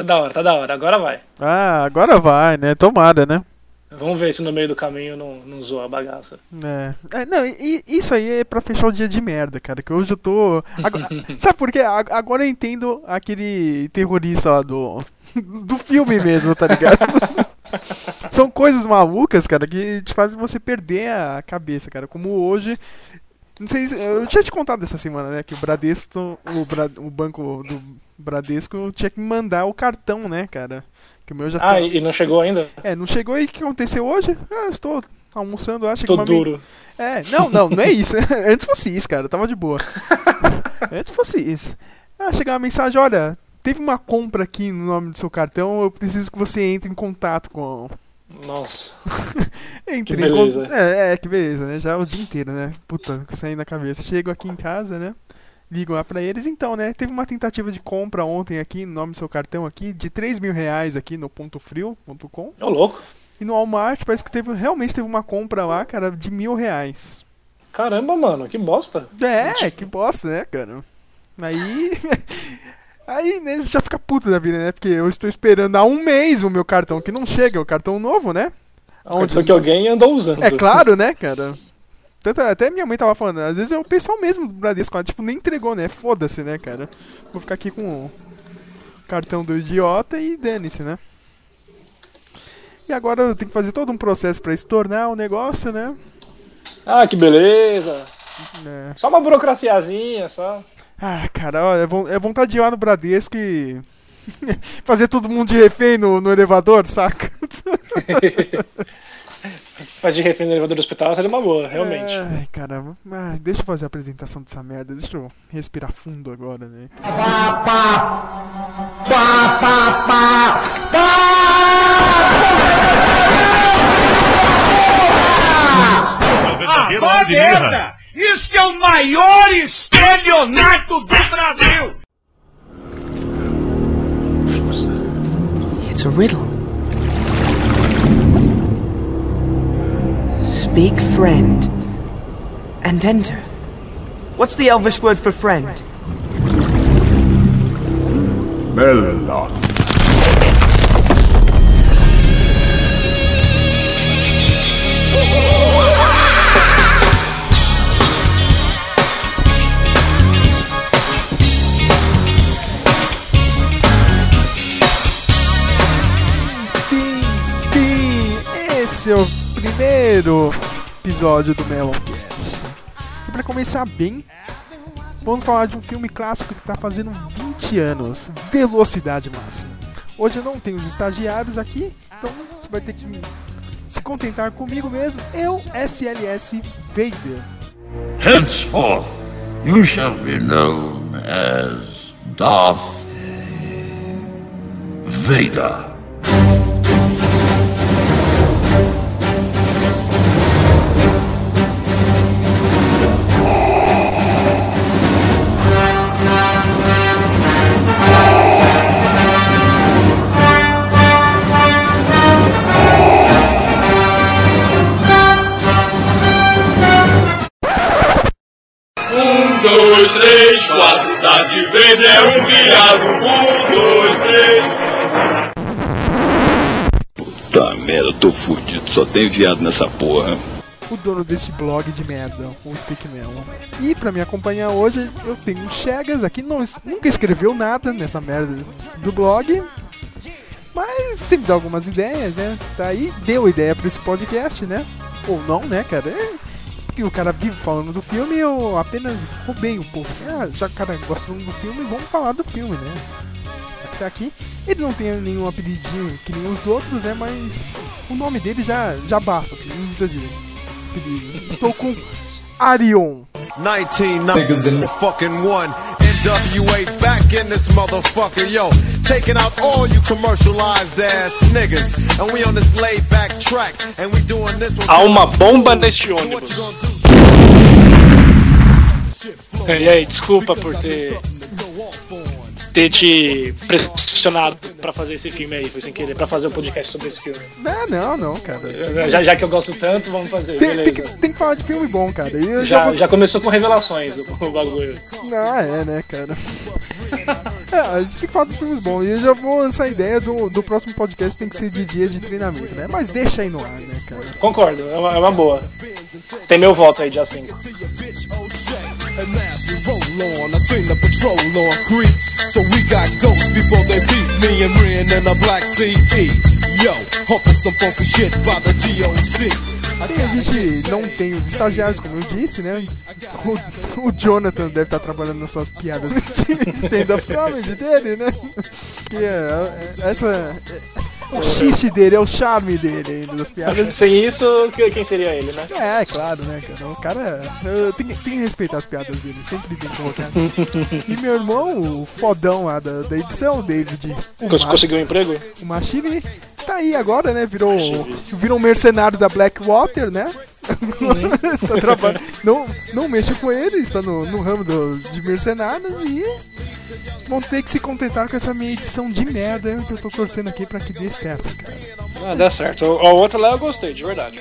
Tá da hora, tá da hora. Agora vai. Ah, agora vai, né? Tomara, né? Vamos ver se no meio do caminho não, não zoa a bagaça. É. é não, e, isso aí é pra fechar o dia de merda, cara. Que hoje eu tô. Agora, sabe por quê? Agora eu entendo aquele terrorista lá do. Do filme mesmo, tá ligado? São coisas malucas, cara, que te fazem você perder a cabeça, cara. Como hoje. Não sei se. Eu tinha te contado essa semana, né? Que o Bradesco. O, Bra, o banco do Bradesco tinha que mandar o cartão, né, cara? Que o meu já ah, tá... e não chegou ainda? É, não chegou e o que aconteceu hoje? Ah, estou almoçando, acho Tô que duro. É, não, não, não é isso. Antes fosse isso, cara, tava de boa. Antes fosse isso. Ah, chegou uma mensagem, olha, teve uma compra aqui no nome do seu cartão, eu preciso que você entre em contato com. Nossa. entre que beleza. É, é, que beleza, né? Já o dia inteiro, né? Puta, saindo na cabeça. Chego aqui em casa, né? Ligam lá pra eles. Então, né, teve uma tentativa de compra ontem aqui, no nome do seu cartão aqui, de 3 mil reais aqui no pontofrio.com. Ô, louco. E no Walmart parece que teve, realmente teve uma compra lá, cara, de mil reais. Caramba, mano, que bosta. É, Gente. que bosta, né, cara? Aí. Aí né, já fica puto da vida, né? Porque eu estou esperando há um mês o meu cartão que não chega, o cartão novo, né? Onde... Cartão que alguém andou usando. É claro, né, cara? Tanto, até minha mãe tava falando, às vezes é o pessoal mesmo do Bradesco, tipo, nem entregou, né? Foda-se, né, cara? Vou ficar aqui com o cartão do idiota e dane-se, né? E agora eu tenho que fazer todo um processo para estornar o negócio, né? Ah, que beleza! É. Só uma burocraciazinha, só. Ah, cara, ó, é, é vontade de ir lá no Bradesco e. fazer todo mundo de refém no, no elevador, saca? Mas de refém no elevador do hospital seria uma boa, realmente. Ai, caramba. Ah, deixa eu fazer a apresentação dessa merda. Deixa eu respirar fundo agora, né? Pá, pá, pá, pá, pá, pá. Ah, merda! Isso que é o maior estelionato do Brasil! It's a riddle. Speak friend and enter. What's the Elvish word for friend? Melon. Sim, sim, esse é o primeiro episódio do Meloncast. E para começar bem, vamos falar de um filme clássico que está fazendo 20 anos, Velocidade Máxima. Hoje eu não tenho os estagiários aqui, então você vai ter que se contentar comigo mesmo, eu, SLS Vader. Henceforth, you shall be known as Darth Vader. Vez é um viado. Um, dois, três. Puta merda, tô fudido, só tem viado nessa porra. O dono desse blog de merda, o Speak Melon. E pra me acompanhar hoje, eu tenho o Chegas aqui, não, nunca escreveu nada nessa merda do blog. Mas sempre dá algumas ideias, né? Tá aí, deu ideia pra esse podcast, né? Ou não, né, cara? É que o cara vive falando do filme, eu apenas roubei um pouco assim, ah, já que o cara gosta do filme, vamos falar do filme, né? Até aqui, ele não tem nenhum apelidinho que nem os outros, né? Mas o nome dele já, já basta, assim, não precisa de apelido. Estou com Arion. 19 fucking one. NWA back in this motherfucker, yo. Taking out all you commercialized ass niggas. And we on this laid back track. And we doing this one. Há uma bomba neste ônibus. E aí, desculpa por ter ter te pressionado pra fazer esse filme aí, foi sem querer, pra fazer o um podcast sobre esse filme. Não, não, não, cara. Já, já que eu gosto tanto, vamos fazer. Tem, tem, que, tem que, falar de filme bom, cara. já, já, vou... já, começou com revelações o, o bagulho. Ah, é, né, cara. É, a gente tem que falar dos filmes bons. E eu já vou lançar a ideia do, do próximo podcast tem que ser de dia de treinamento, né? Mas deixa aí no ar, né, cara? Concordo, é uma, é uma boa. Tem meu voto aí, dia 5. On, I seen the patrol on creep. So we got ghosts before they beat me and Ren a black CD. Yo, some funky shit by the a gente não tem os estagiários, como eu disse, né? O, o Jonathan deve estar trabalhando nas suas piadas de stand-up comedy dele, né? Que é, é- essa. é- o xiste dele, é o charme dele ainda das piadas. Sem isso, que- quem seria ele, né? É, claro, né, cara? O cara. eu tenho, tenho que respeitar as piadas dele, sempre bem colocado. E meu irmão, o fodão lá da, da edição, o David, Cons- Conseguiu um emprego? o Machine, tá aí agora, né? Virou, virou um mercenário da Blackwater, né? está trabalhando. Não, não mexa com ele, está no, no ramo do- de mercenários e vão ter que se contentar com essa minha edição de merda que eu tô torcendo aqui pra que dê certo, cara. Ah, dá certo. A a outra lá eu gostei, de verdade.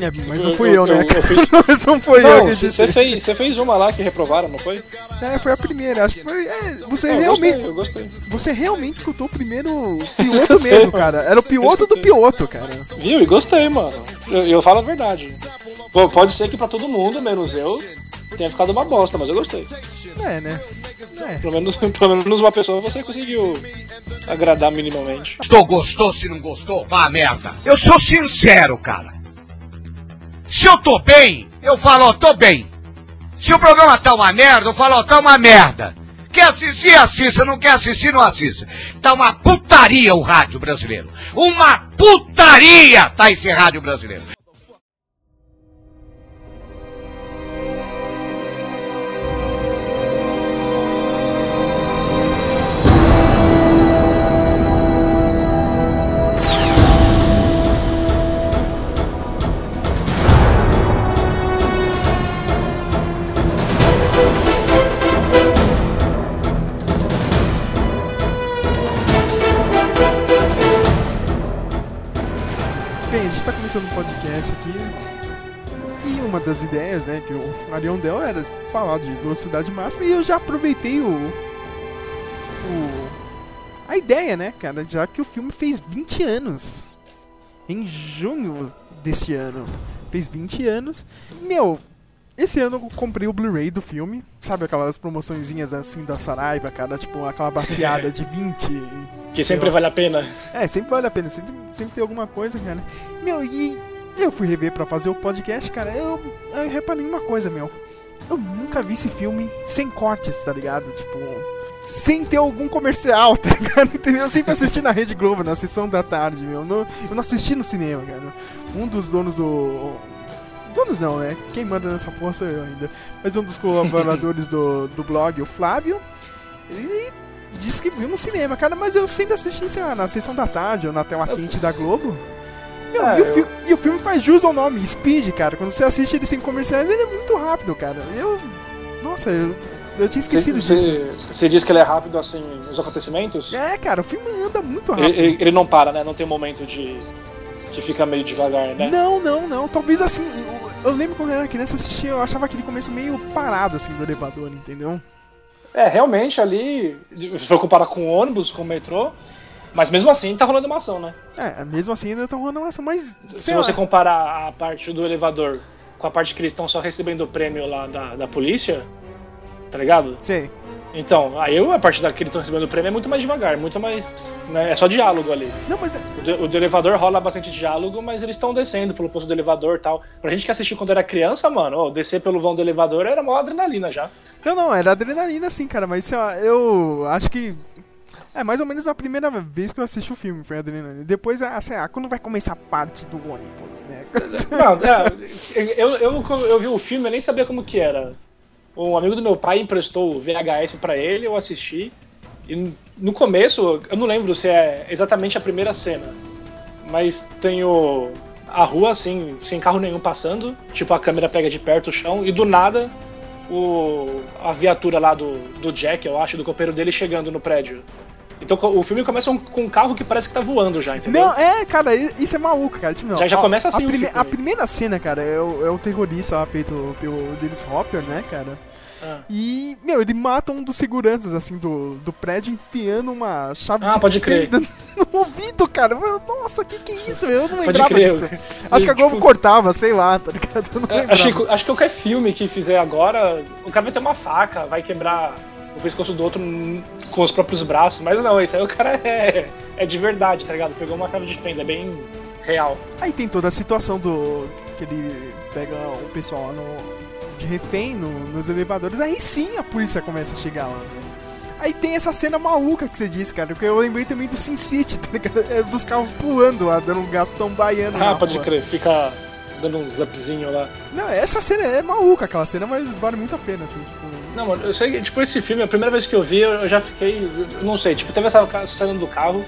É, mas não Eu- fui eu- eu, né? eu- eu cara? fiz- Mas não foi eu Não, que você fez, você fez uma lá que reprovaram, não foi? É, foi a primeira. Acho que foi. é, você Eu realmente. gostei, eu gostei. Você realmente escutou o primeiro piloto mesmo, mano. cara. Era o piloto do piloto, cara. Viu? E gostei, mano. Eu, eu falo a verdade. Pô, pode ser que pra todo mundo, menos eu, tenha ficado uma bosta, mas eu gostei. É, né? É. Pelo menos, pelo menos uma pessoa você conseguiu agradar minimamente. Gostou, gostou, se não gostou, vá a merda. Eu sou sincero, cara. Se eu tô bem, eu falo, ó, tô bem. Se o programa tá uma merda, eu falo, ó, tá uma merda. Quer assistir, assista. Não quer assistir, não assista. Tá uma putaria o rádio brasileiro. Uma putaria tá esse rádio brasileiro. Podcast aqui. E uma das ideias, né, que o Arion deu era falar de velocidade máxima. E eu já aproveitei o. o a ideia, né, cara? Já que o filme fez 20 anos. Em junho deste ano. Fez 20 anos. Meu, esse ano eu comprei o Blu-ray do filme. Sabe aquelas promoçõezinhas assim da Saraiva, cara? Tipo, aquela baseada de 20. Que sempre vale a pena. É, sempre vale a pena, sempre, sempre tem alguma coisa, cara. Meu, e eu fui rever pra fazer o podcast, cara, eu, eu reparei uma coisa, meu. Eu nunca vi esse filme sem cortes, tá ligado? Tipo, sem ter algum comercial, tá ligado? Entendeu? Eu sempre assisti na Rede Globo, na sessão da tarde, meu. Não- eu não assisti no cinema, cara. Um dos donos do. Donos não, né? Quem manda nessa porra sou eu ainda. Mas um dos colaboradores do, do blog, o Flávio, ele disse que viu no cinema, cara, mas eu sempre assisti, sei lá, na sessão da tarde ou na tela quente da Globo. Meu, É, e, o eu- fi- e o filme faz jus ao nome, Speed, cara. Quando você assiste ele sem comerciais, ele é muito rápido, cara. Eu. Nossa, eu, eu tinha esquecido Você, disso. você, diz que ele é rápido assim nos acontecimentos? É, cara, o filme anda muito rápido. Ele, ele- ele não para, né? Não tem um momento de. que fica meio devagar, né? Não, não, não. Talvez assim. Eu, eu lembro quando eu era criança assistia, eu achava aquele começo meio parado assim do elevador, entendeu? É, realmente ali, se for comparar com o ônibus, com o metrô, mas mesmo assim tá rolando uma ação, né? É, mesmo assim ainda estão rolando uma ação, mas. Se sei você lá. comparar a parte do elevador com a parte que eles estão só recebendo o prêmio lá da, da polícia, tá ligado? Sei. Então, aí a parte da que eles estão recebendo o prêmio é muito mais devagar, muito mais. Né, é só diálogo ali. Não, mas é- O do, o do elevador rola bastante diálogo, mas eles estão descendo pelo posto do elevador e tal. Pra gente que assistiu quando era criança, mano, ó, descer pelo vão do elevador era mó adrenalina já. Não, não, era adrenalina sim, cara, mas sei lá, eu acho que. É mais ou menos a primeira vez que eu assisti o filme, foi adrenalina. Depois, ah, sei lá, quando vai começar a parte do ônibus, né? Não, é, eu, eu, eu vi o filme, eu nem sabia como que era. Um amigo do meu pai emprestou o VHS pra ele, eu assisti. E no começo, eu não lembro se é exatamente a primeira cena, mas tem o, a rua assim, sem carro nenhum passando, tipo a câmera pega de perto o chão, e do nada o, a viatura lá do, do Jack, eu acho, do copeiro dele chegando no prédio. Então o filme começa com um carro que parece que tá voando já, entendeu? Não, é, cara, isso é maluco, cara. Tipo, não, Já- já ó, começa assim a, prime- a primeira cena, cara, é o, é o terrorista lá feito pelo Dennis Hopper, né, cara? Ah. E, meu, ele mata um dos seguranças, assim, do, do prédio, enfiando uma chave Ah, de pode crer. no ouvido, cara. Nossa, que que é isso? Eu não Pode lembrava crer. disso. Acho que a Globo Tipo, cortava, sei lá, tá ligado? Eu não É, lembrava. Acho que, acho que qualquer filme que fizer agora, o cara vai ter uma faca, vai quebrar o pescoço do outro com os próprios braços, mas não, esse aí o cara é, é de verdade, tá ligado? Pegou uma chave de fenda, é bem real. Aí tem toda a situação do. que ele pega o pessoal lá no, de refém no- nos elevadores. Aí sim a polícia começa a chegar lá. Aí tem essa cena maluca que você disse, cara. Porque eu lembrei também do Sin City, tá ligado? É, Dos carros pulando lá, dando um gastão baiano. Ah, pode rua. crer, fica dando um zapzinho lá. Não, essa cena é maluca, aquela cena, mas vale muito a pena, assim. Tipo, Não, mano, eu sei que, tipo, esse filme, a primeira vez que eu vi, eu já fiquei. eu Não sei, tipo, teve essa cena do carro.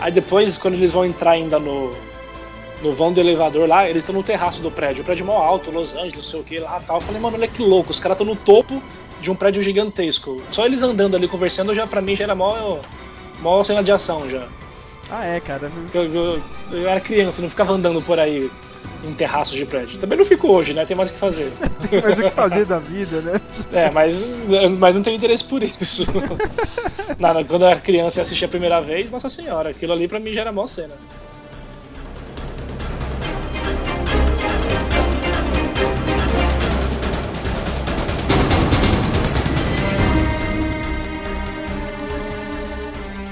Aí depois, quando eles vão entrar ainda no. No vão do elevador lá, eles estão no terraço do prédio. O prédio é mó alto, Los Angeles, não sei o que lá tal. Eu falei, mano, olha que louco, os caras estão no topo de um prédio gigantesco. Só eles andando ali conversando, já pra mim já era mó, mó cena de ação já. ah, é, cara. Eu, eu- eu era criança, não ficava andando por aí em terraços de prédio. Também não fico hoje, né? Tem mais o que fazer. Tem mais o que fazer da vida, né? É, mas, mas não tenho interesse por isso. Nada, quando eu era criança e assisti a primeira vez, nossa senhora, aquilo ali pra mim já era mó cena.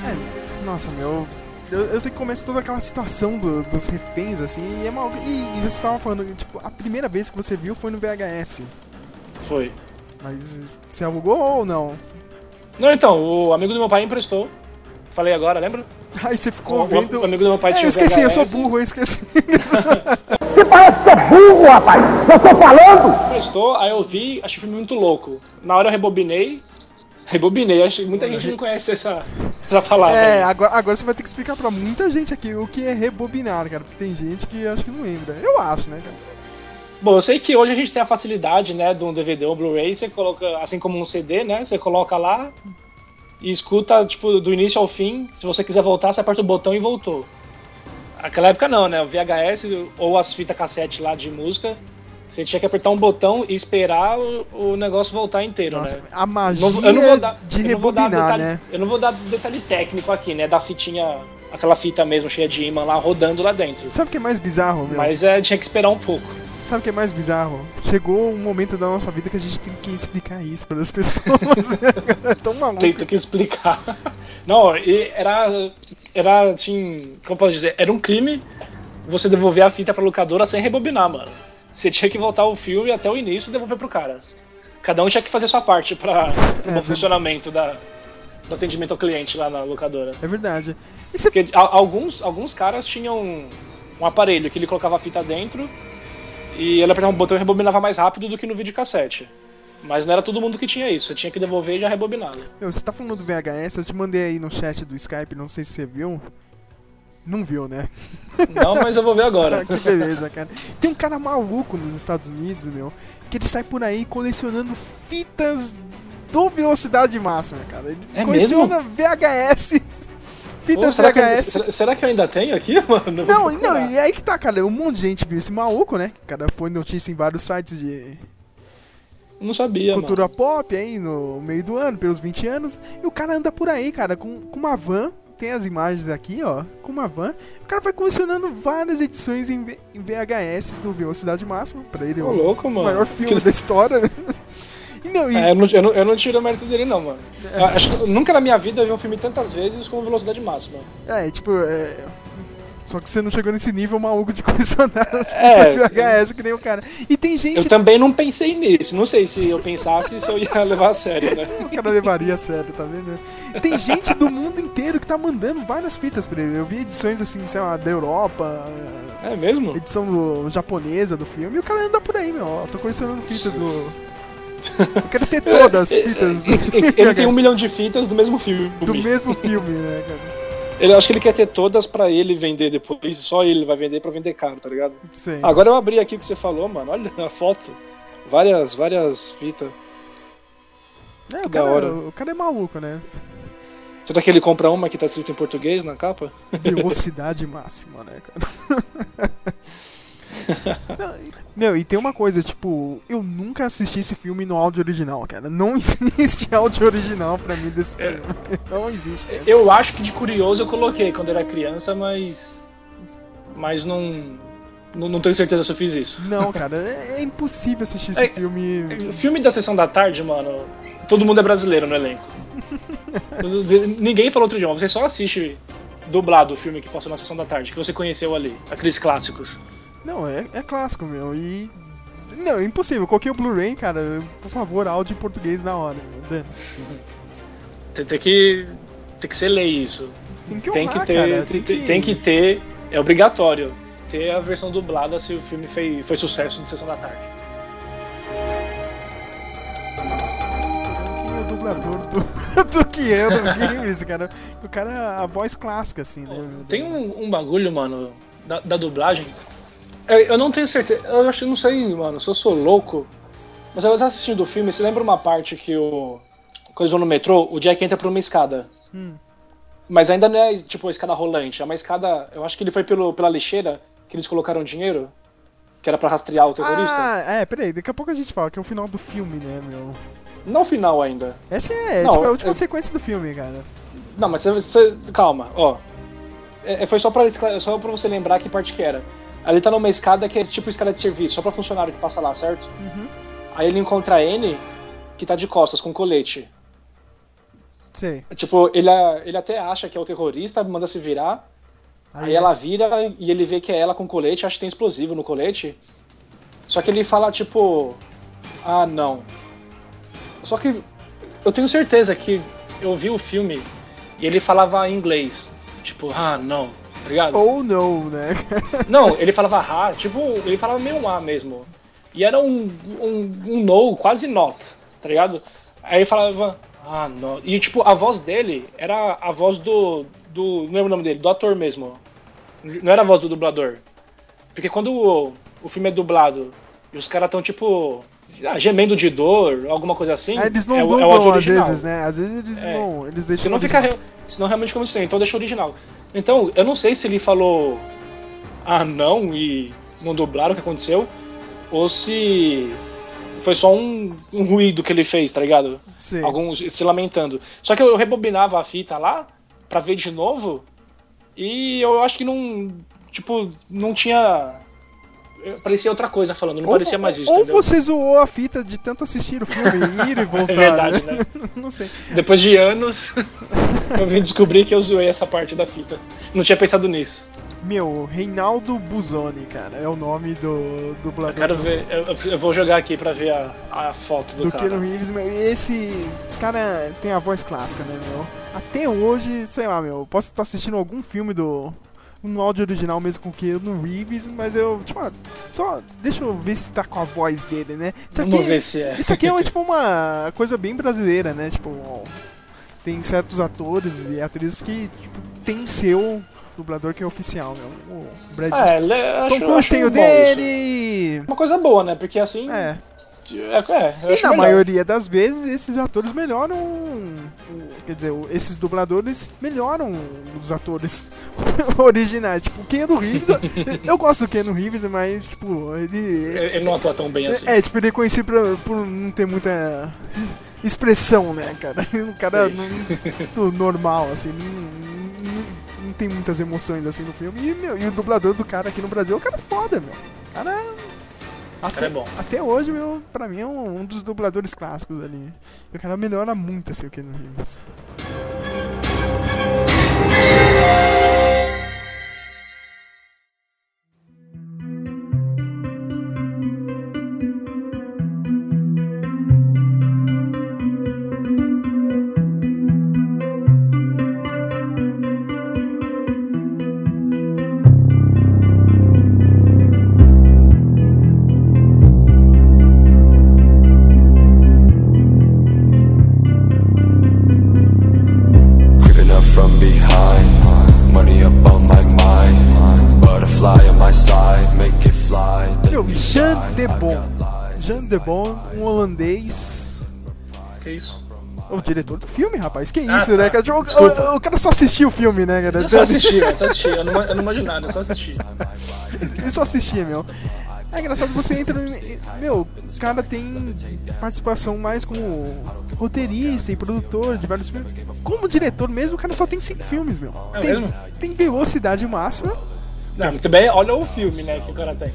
É, nossa, meu. Eu, eu sei que começa toda aquela situação do- dos reféns, assim, e é maluco. E, e você tava falando, tipo, a primeira vez que você viu foi no VHS. Foi. Mas você alugou ou não? Não, então, o amigo do meu pai emprestou. Falei agora, lembra? Aí você ficou O, vendo. o amigo do meu pai É, tinha eu esqueci, eu sou VHS, burro, eu esqueci. Emprestou, aí eu vi, achei o filme muito louco. Na hora eu rebobinei. Rebobinei, acho que muita gente não conhece essa, essa palavra. É, agora, agora você vai ter que explicar pra muita gente aqui o que é rebobinar, cara, porque tem gente que acho que não lembra. Eu acho, né, cara? Bom, eu sei que hoje a gente tem a facilidade, né, de um DVD ou Blu-ray, você coloca, assim como um CD, né, você coloca lá e escuta, tipo, do início ao fim. Se você quiser voltar, você aperta o botão e voltou. Naquela época não, né, o VHS ou as fitas cassete lá de música, você tinha que apertar um botão e esperar o, o negócio voltar inteiro, Nossa, né? a magia Não- eu não vou dar, de rebobinar, detalhe, né? Eu não vou dar detalhe técnico aqui, né, da fitinha, aquela fita mesmo cheia de imã lá rodando lá dentro. Sabe o que é mais bizarro, meu? Mas é, tinha que esperar um pouco. Sabe o que é mais bizarro? Chegou um momento da nossa vida que a gente tem que explicar isso para as pessoas. é tão maluco. Tenta que explicar. Não, era. Era, assim. Como posso dizer? Era um crime você devolver a fita pra locadora sem rebobinar, mano. Você tinha que voltar o filme até o início e devolver pro cara. Cada um tinha que fazer sua parte pra o bom É, funcionamento da, do atendimento ao cliente lá na locadora. É verdade. Porque a- alguns, alguns caras tinham um, um aparelho que ele colocava a fita dentro e ele apertava um botão e rebobinava mais rápido do que no videocassete. Mas não era todo mundo que tinha isso, você tinha que devolver e já rebobinava. Meu, você tá falando do VHS, eu te mandei aí no chat do Skype, não sei se você viu. Não viu, né? Não, mas eu vou ver agora. que beleza, cara. Tem um cara maluco nos Estados Unidos, meu, que ele sai por aí colecionando fitas do velocidade máxima, cara. Ele É coleciona VHS. Pô, Fitas será, que eu, VHS. será, será que eu ainda tenho aqui, mano? Não, não, procurar. e aí que tá, cara. Um monte de gente viu esse maluco, né? Cara foi notícia em vários sites de Não sabia, mano. cultura pop aí no meio do ano, pelos 20 anos. E o cara anda por aí, cara, com, com uma van. Tem as imagens aqui, ó. Com uma van. O cara vai colecionando várias edições em, VHS do Velocidade Máxima. Pra ele, Ô, o louco, maior filme da história. né? E, meu, e, É, eu, não, eu, não, eu não tiro o mérito dele, não, mano. Eu Acho que nunca na minha vida eu vi um filme tantas vezes com velocidade máxima. é, tipo, é, Só que você não chegou nesse nível maluco de colecionar as É. VHS que nem o cara. E tem gente Eu também não pensei nisso. Não sei se eu pensasse se eu ia levar a sério, né? O cara levaria a sério, tá vendo? Tem gente do mundo inteiro que tá mandando várias fitas pra ele. Eu vi edições assim, sei lá, da Europa, É mesmo? edição do, japonesa do filme, e o cara anda por aí, meu. Ó, tô colecionando fitas do. Eu quero ter todas as fitas do, Ele tem um milhão de fitas do mesmo filme. do mesmo filme, né, cara? Ele acho que ele quer ter todas pra ele vender depois. Só ele vai vender pra vender caro, tá ligado? Sim. Agora eu abri aqui o que você falou, mano. Olha a foto. Várias, várias fitas. É, o, que da cara, hora. o cara é maluco, né? Será que ele compra uma que tá escrito em português na capa? Velocidade máxima, né, cara? Meu, e tem uma coisa, tipo, eu nunca assisti esse filme no áudio original, cara. Não existe áudio original pra mim desse É. filme. Não existe. cara. Eu acho que de curioso eu coloquei quando era criança, mas. Mas não. Não, não tenho certeza se eu fiz isso. Não, cara, é, é impossível assistir esse É, filme. Filme da sessão da tarde, mano, todo mundo é brasileiro no elenco. Ninguém falou outro idioma, você só assiste dublado o filme que passou na sessão da tarde, que você conheceu ali, aqueles clássicos. Não, é, é clássico, meu. E. Não, é impossível. Eu coloquei o Blu-ray, cara. Por favor, áudio em português na hora. Tem, tem que. Tem que ser lei isso. Tem que Tem honrar, que ter. cara. tem, tem- tem que ter. É obrigatório ter a versão dublada se o filme foi, foi sucesso de sessão da tarde. É o dublador do, do Keanu Reeves, cara? O cara, a voz clássica, assim, né? Tem um, um bagulho, mano, da, da dublagem. Eu, eu não tenho certeza. Eu acho não sei, mano, se eu sou louco. Mas eu tava assistindo o filme, você lembra uma parte que o. Quando eles vão no metrô, o Jack entra por uma escada. Hum. Mas ainda não é tipo uma escada rolante, é uma escada. Eu acho que ele foi pelo, pela lixeira que eles colocaram dinheiro. Que era pra rastrear o terrorista. Ah, é, peraí. Daqui a pouco a gente fala que é o final do filme, né, meu? Não o final ainda. Essa é, Não, tipo, a última sequência do filme, cara. Não, mas você. você- calma, ó. É, é, foi só pra, só pra você lembrar que parte que era. Ali tá numa escada que é tipo escada de serviço, só pra funcionário que passa lá, certo? Uhum. Aí ele encontra a N, que tá de costas, com colete. Sei. Tipo, ele, ele até acha que é o terrorista, manda se virar. Aí ela vira e ele vê que é ela com colete, acha que tem explosivo no colete. Só que ele fala, tipo. Ah, não. Só que eu tenho certeza que eu vi o filme e ele falava em inglês. Tipo, ah, não. Tá ligado? Ou não, né? Não, ele falava ha, tipo, ele falava meio um A mesmo. E era um, um, um no, quase not, tá ligado? Aí ele falava, ah, não. E tipo, a voz dele era a voz do. do não lembro o nome dele, do ator mesmo. Não era a voz do dublador. Porque quando o, o filme é dublado e os caras tão tipo. Ah, gemendo de dor, alguma coisa assim. Ah, eles não é, o- é o dublam áudio às original. vezes, né? Às vezes eles É. não. Eles deixam. Senão fica. Senão realmente muito estranho. Então deixa o original. Então, eu não sei se ele falou ah não e não dublaram o que aconteceu, ou se foi só um, um ruído que ele fez, tá ligado? Sim. Alguns se lamentando. Só que eu rebobinava a fita lá pra ver de novo e eu acho que não. Tipo, não tinha. Parecia outra coisa falando, não Ou, parecia mais isso, ou entendeu? você zoou a fita de tanto assistir o filme, ir e voltar. É verdade, né? né? não sei. Depois de anos, eu vim descobrir que eu zoei essa parte da fita. Não tinha pensado nisso. Meu, Reinaldo Buzoni, cara, é o nome do dublador. Eu quero do- ver, eu, eu vou jogar aqui pra ver a, a foto do, do cara. Keanu Reeves, meu, esse, esse cara tem a voz clássica, né, meu? Até hoje, sei lá, meu, posso estar assistindo algum filme do no áudio original mesmo com o Keanu Reeves, mas eu, tipo, ah, só deixa eu ver se tá com a voz dele, né? Isso Vamos aqui, ver se é. isso aqui é tipo uma coisa bem brasileira, né? Tipo, tem certos atores e atrizes que tipo, tem seu dublador que é oficial, meu. O Brad É, le- acho, Tom Cruise tem o bom isso. dele. Uma coisa boa, né? Porque assim. É. É, é, E na melhor. maioria das vezes esses atores melhoram. o- Quer dizer, o- esses dubladores melhoram os atores originais. Tipo, o Keanu Reeves. eu, eu gosto do Keanu Reeves, mas, tipo, ele. Ele não atua tão bem assim. É, tipo, ele é conhecido por, por não ter muita expressão, né, cara? Um cara Sim. não- muito normal, assim, não, não, não tem muitas emoções assim no filme. E, meu, e o dublador do cara aqui no Brasil é um cara foda, meu. O cara. Cara é bom. Até hoje, meu, pra mim é um, um dos dubladores clássicos ali. E o cara melhora muito assim o Keanu Reeves. Lies. Jean de Bon, um holandês. Que isso? O diretor do filme, rapaz. Que Ah, isso, tá. né? Tipo, Desculpa. O, o cara só assistiu o filme, né, cara? Eu só assisti, eu só assisti. Eu não, eu não imagino nada, eu só assisti. ele só assistia, meu. É engraçado, você entra. em- Meu, o cara tem participação mais como roteirista e produtor de vários filmes. Como diretor mesmo, o cara só tem cinco filmes, meu. É tem, mesmo? tem velocidade máxima. Não, também olha o filme, né, que o cara tem.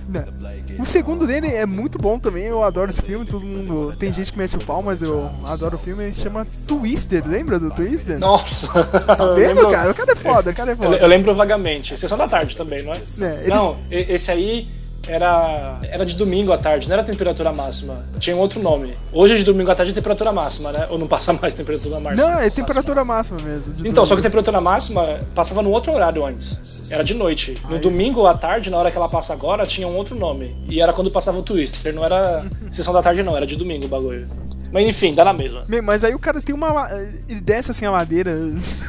O segundo dele é muito bom também, eu adoro esse filme, todo mundo. Tem gente que mete o pau, mas eu adoro o filme, ele chama Twister, lembra do Twister? Nossa. Tá vendo, lembro- cara? O cara é foda, o cara é foda. eu lembro vagamente. Sessão da tarde também, não é? É, eles- Não, esse aí era, era de domingo à tarde, não era temperatura máxima. Tinha um outro nome. Hoje de domingo à tarde é temperatura máxima, né? Ou não passa mais temperatura máxima? Não, é temperatura máxima mesmo. de Então, só que a domingo. temperatura máxima passava num outro horário antes. Era de noite. No domingo à tarde, na hora que ela passa agora, tinha um outro nome. E era quando passava o Twister. Não era sessão da tarde, não. Era de domingo o bagulho. Mas enfim, dá na mesma. Me- Mas aí o cara tem uma. Ele desce assim a ladeira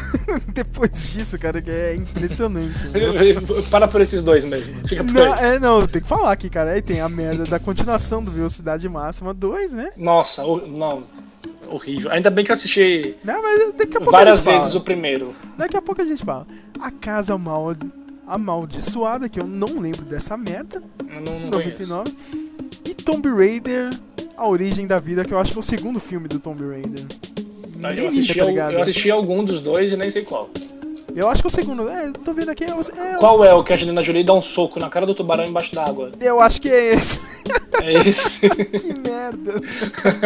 depois disso, cara, que é impressionante. Para por esses dois mesmo. Fica por Não, aí. é, não, tem que falar aqui, cara. Aí tem a merda da continuação do Velocidade Máxima 2, né? Nossa, o- não. Horrível. Ainda bem que eu assisti Não, várias vezes o primeiro. Daqui a pouco a gente fala. A Casa Mal... Amaldiçoada, que eu não lembro dessa merda. Eu não, não conheço. 99. E Tomb Raider, A Origem da Vida, que eu acho que é o segundo filme do Tomb Raider. Eu, assisti, tá eu assisti algum dos dois e nem sei qual. Eu acho que é o segundo. É, tô vendo aqui. É, é Qual é o que a Angelina Jolie dá um soco na cara do tubarão embaixo d'água? Eu acho que é esse. É esse. que merda.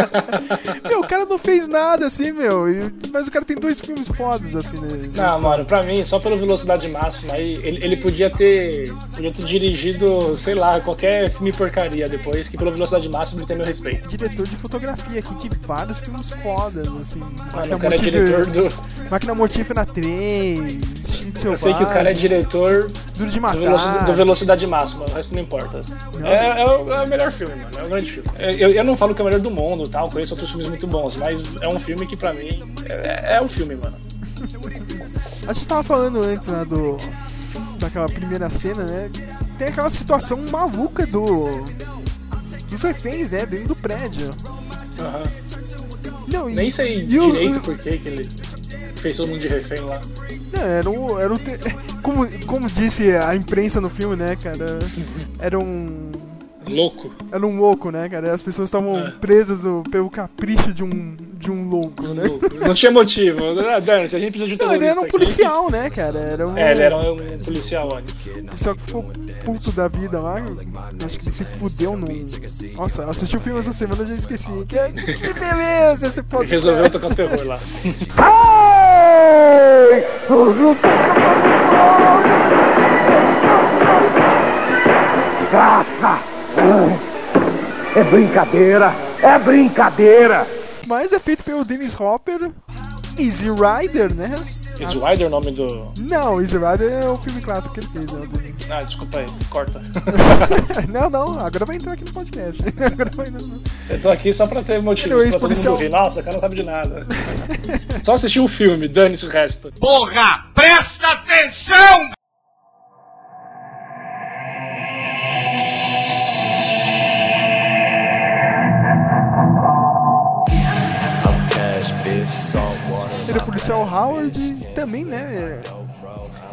meu, o cara não fez nada assim, meu. Mas o cara tem dois filmes fodas, assim, né? Não, mano, pra mim, só pela velocidade máxima aí, ele, ele podia ter. Podia ter dirigido, sei lá, qualquer filme porcaria depois, que pela velocidade máxima ele tem meu respeito. Diretor de fotografia aqui de vários filmes fodas, assim. Mano, o cara é diretor do. Máquina Mortífera 3, Instinto Eu sei que o cara é diretor Duro de do Matar. velocidade, do velocidade máxima, o resto não importa. É, é o, é o melhor filme, mano. É um grande filme. Eu, eu não falo que é o melhor do mundo tal, conheço outros filmes muito bons, mas é um filme que pra mim é, é o filme, mano. A gente tava falando antes, né, do. Daquela primeira cena, né? Tem aquela situação maluca do. Dos reféns, né? Dentro do prédio. Aham. Não, e- Nem sei e o- direito por que que ele fez todo mundo de refém lá. Não, era um. Era um te- como, como disse a imprensa no filme, né, cara? Era um. Louco. Era um louco, né, cara? As pessoas estavam É. presas no- pelo capricho de um, de um louco, né? Louco. Não tinha motivo. Ah, Dani, se a gente precisa de um Não, ele era um aqui- policial, né, cara? Era um É, ele era um policial antes. policial que ficou puto da vida lá. Acho que ele se fudeu num. Nossa, assisti o filme essa semana e já esqueci. Que, que beleza esse pode Resolveu tocar o terror lá. É brincadeira, é brincadeira. Mas é feito pelo Dennis Hopper. Easy Rider, né? Is Rider o nome do. Não, Easy Rider é o filme clássico que ele fez, né? Ah, desculpa aí, corta. não, não, agora vai entrar aqui no podcast. agora vai entrar no... Eu tô aqui só pra ter motivos Ele é pra todo mundo rir. Nossa, o cara não sabe de nada. Só assistir o filme, dane-se o resto. Porra, presta atenção! Howard também, né?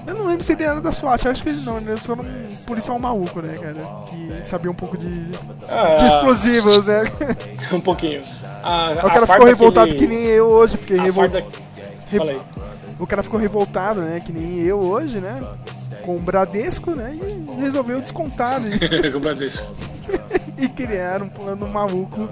Eu não lembro se ele era da SWAT, acho que ele não, ele era só um policial maluco, né, cara? Que sabia um pouco de, de Ah, explosivos, né? um pouquinho. A, o cara ficou revoltado que, ele- nem eu hoje, fiquei revoltado. O cara ficou revoltado, né? Que nem eu hoje, né? Com o Bradesco, né? E resolveu descontar né? Com o Bradesco. e criar um plano maluco.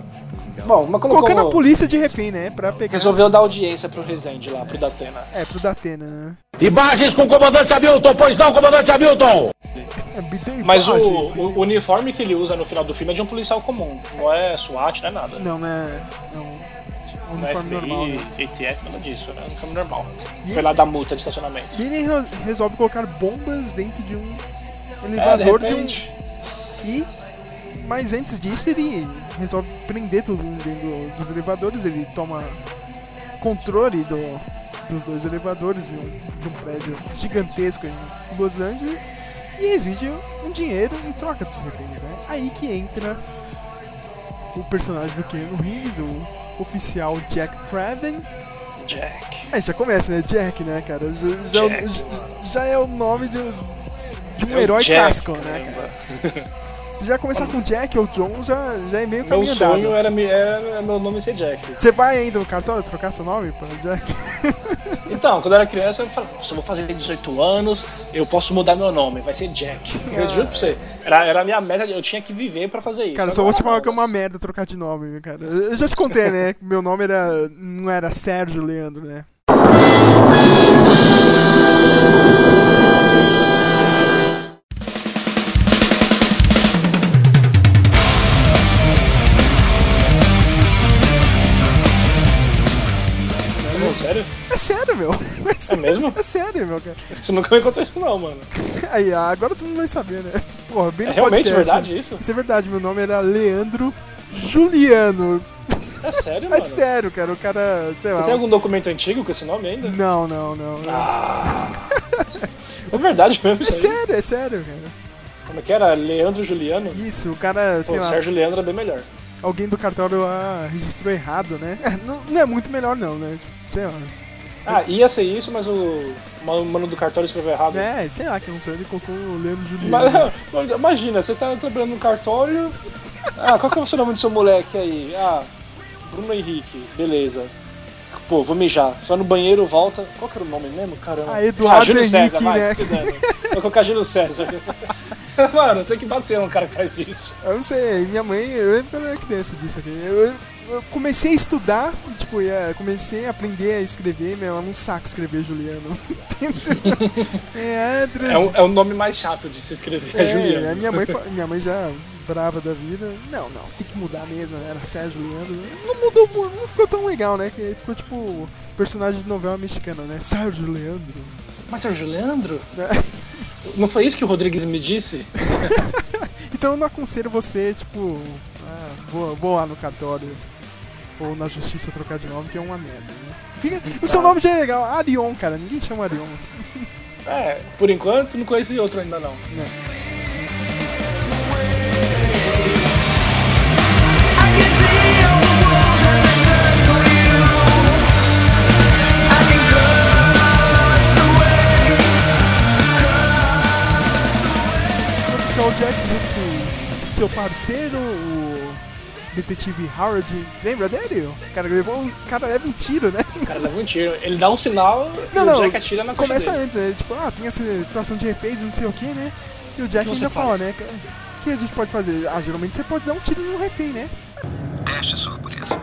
Bom, mas colocou. Colocando a polícia de refém, né? Pra pegar. Resolveu dar audiência pro Resende lá, pro Datena. É, pro Datena, né? Imagens com o comandante Hamilton, pois não, comandante Hamilton! É, Mas o, o uniforme que ele usa no final do filme é de um policial comum. Não é SWAT, não é nada. Não, é. É um, um Não é uniforme FBI, normal, né? ATF, nada disso. É um uniforme normal. Foi lá da multa de estacionamento. E ele re- resolve colocar bombas dentro de um É, de elevador de, um. E. Mas antes disso, ele resolve prender todo mundo dentro dos elevadores. Ele toma controle do, dos dois elevadores de um, de um prédio gigantesco em Los Angeles e exige um dinheiro em troca dos reféns. Né? Aí que entra o personagem do Keanu Reeves, o oficial Jack Craven. Jack. É, já começa, né? Jack, né, cara? Já, já- Jack. já- é o nome de, de um É herói Jack, clássico, né, cara? Se já começar com Jack ou John, já, já é meio Meu caminho sonho andado. era, era meu nome ser Jack. Você vai ainda no cartório trocar seu nome pra Jack? Então, quando eu era criança, eu falava, nossa, eu vou fazer 18 anos, eu posso mudar meu nome, vai ser Jack. Eu juro pra você. Era, era a minha meta, eu tinha que viver pra fazer isso. Cara, só vou te falar que é uma merda trocar de nome, cara. Eu já te contei, né? Meu nome era. não era Sérgio Leandro, né? Sério? É sério, meu. É, É sério, mesmo? é sério, meu cara. Você nunca me contou isso não, mano. Aí, ah, agora tu não vai saber, né? Porra, bem É realmente podcast. verdade isso? Isso é verdade, meu nome era Leandro Juliano. É sério, É mano? sério, cara. O cara, sei Você lá. tem algum documento antigo com esse nome ainda? Não, não, não. não. É verdade mesmo é isso aí? sério, é sério, cara. Como é que era? Leandro Juliano? Isso, o cara, sei Pô, lá. Sérgio Leandro é bem melhor. Alguém do cartório lá registrou errado, né? É, não, não é muito melhor, não, né? Sei lá. Ah, ia ser isso, mas o mano do cartório escreveu errado. É, sei lá, que não sei, ele colocou o Leandro Juliano. Mas, imagina, você tá trabalhando no cartório. Ah, qual que é o seu nome do seu moleque aí? Ah, Bruno Henrique, beleza. Pô, vou mijar. Você vai no banheiro, volta. Qual que era o nome mesmo? Caramba. Ah, Eduardo Júlio César, Henrique, vai, né? se dane. Vou colocar Júlio César. Mano, tem que bater num cara que faz isso. Eu não sei, minha mãe, eu lembro quando eu era criança disso aqui. Eu, eu comecei a estudar, tipo, é, comecei a aprender a escrever, meu, é um saco escrever Juliano. é. É um, é o nome mais chato de se escrever, é, É, Juliano. a minha mãe, minha mãe já brava da vida. Não, não, tem que mudar mesmo. Era Sérgio Leandro. Não mudou, mu- não ficou tão legal, né? Que ficou tipo personagem de novela mexicana, né? Sérgio Leandro. Mas Sérgio Leandro? É. Não foi isso que o Rodrigues me disse? Então eu não aconselho você, tipo, ah, vou, vou lá no cartório ou na justiça trocar de nome, que é uma merda, né? Fica- o seu nome já é legal, Arion, cara. Ninguém chama Arion. É, por enquanto não conheci outro ainda não. O oficial Jack junto com seu parceiro, detetive Howard. Lembra dele? O cara levou um, o cara leva um tiro, né? O cara leva um tiro. Ele dá um sinal Não, e não, o Jack atira na Começa dele. antes, né? Tipo, ah, tem essa situação de reféns, não sei o que, né? E o Jack que ainda fala, né? O que a gente pode fazer? Ah, geralmente você pode dar um tiro num refém, né? Teste sua polícia.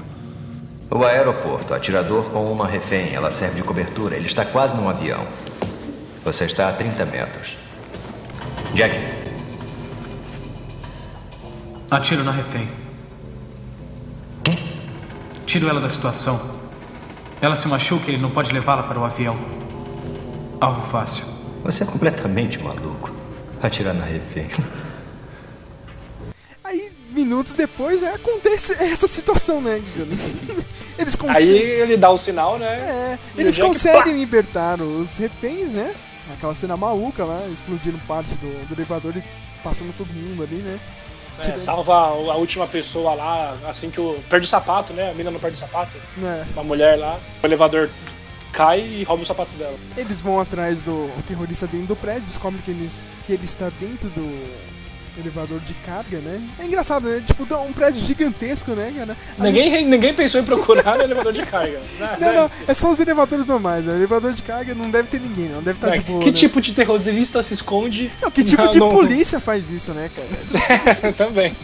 O aeroporto, atirador com uma refém. Ela serve de cobertura. Ele está quase num avião. Você está a 30 metros. Jack, Atiro na refém. Tiro ela da situação. Ela se machuca e ele não pode levá-la para o avião. Alvo fácil. você é completamente maluco. Atirar na refém. Aí, minutos depois, né, acontece essa situação, né? Eles Aí conseguem. ele dá o sinal, né? É, eles o Jack, conseguem libertar os reféns, né? Aquela cena maluca lá, explodindo parte do, do elevador e passando todo mundo ali, né? É, salva a última pessoa lá, assim que o. Perde o sapato, né? A mina não perde o sapato. né? Uma mulher lá. O elevador cai e rouba o sapato dela. Eles vão atrás do terrorista dentro do prédio, descobrem que ele, que ele está dentro do elevador de carga, né? É engraçado, né? Tipo, um prédio gigantesco, né, cara? Ninguém, ninguém pensou em procurar no elevador de carga. né? Não, não, é só os elevadores normais. né? O elevador de carga não deve ter ninguém, não. Deve estar Né? de boa. que né? tipo de terrorista se esconde? Não, que tipo na- de no- polícia faz isso, né, cara? Também.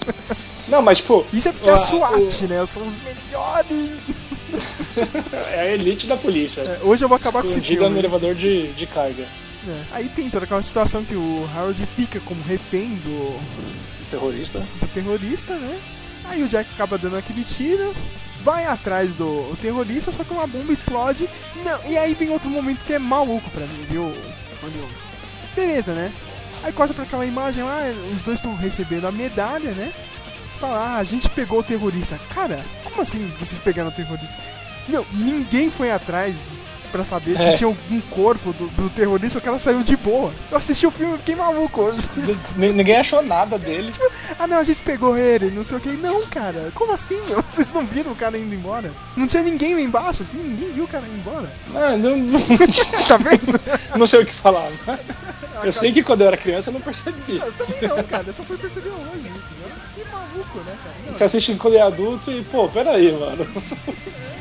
Não, mas tipo, Isso é porque é a Ah, SWAT, né? São os melhores. é a elite da polícia. É, hoje eu vou acabar com esse filme. no elevador de, de carga. É. Aí tem toda aquela situação que o Howard fica como refém do, O terrorista. do terrorista, né? Aí o Jack acaba dando aquele tiro, vai atrás do terrorista, só que uma bomba explode. Não, e aí vem outro momento que é maluco pra mim, viu? Olha, Beleza, né? Aí corta pra aquela imagem lá, os dois estão recebendo a medalha, né? Fala, ah, a gente pegou o terrorista. Cara, como assim vocês pegaram o terrorista? Não, ninguém foi atrás pra saber se É. tinha algum corpo do, do terrorista que ela saiu de boa. Eu assisti o filme e fiquei maluco Ninguém achou nada dele. Ah não, a gente pegou ele, não sei o que. Não, cara, como assim, meu? Vocês não viram o cara indo embora? Não tinha ninguém lá embaixo, assim, ninguém viu o cara indo embora. Ah, não, tá vendo? não sei o que falar. Eu sei que quando eu era criança eu não percebi. Eu também não, cara. Eu só fui perceber hoje isso. Agora que maluco, né, cara? Não, Você assiste quando é adulto e, pô, peraí, mano.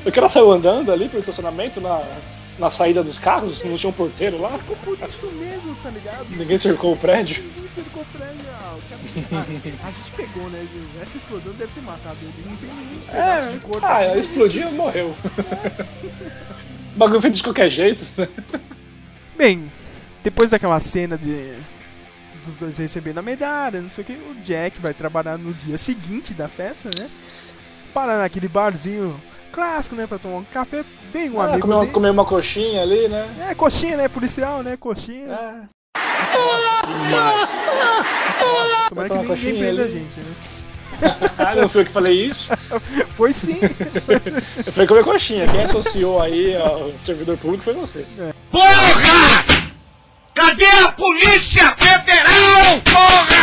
O cara saiu andando ali pelo estacionamento na, na saída dos carros, não tinha um porteiro lá. Por isso mesmo, tá ligado? Ninguém cercou o prédio. Ninguém cercou o prédio. Ah, o cara... ah, a gente pegou, né? Essa explosão deve ter matado ele. Não tem nenhum pedaço É, de corpo. ah, aqui. explodiu e morreu. O bagulho feito de qualquer jeito. Bem, depois daquela cena de dos dois recebendo a medalha, não sei o que, o Jack vai trabalhar no dia seguinte da festa, né? Para naquele barzinho clássico, né? Pra tomar um café. Vem um Ah, amigo comer, uma, comer uma coxinha ali, né? É, coxinha, né? Policial, né? Coxinha. É. Tomara que ninguém coxinha prenda a gente, né? Ah, não fui eu que falei isso. Foi sim. Eu falei comer coxinha. Quem associou aí ao servidor público foi você. Porra! Cadê a Polícia Federal, porra?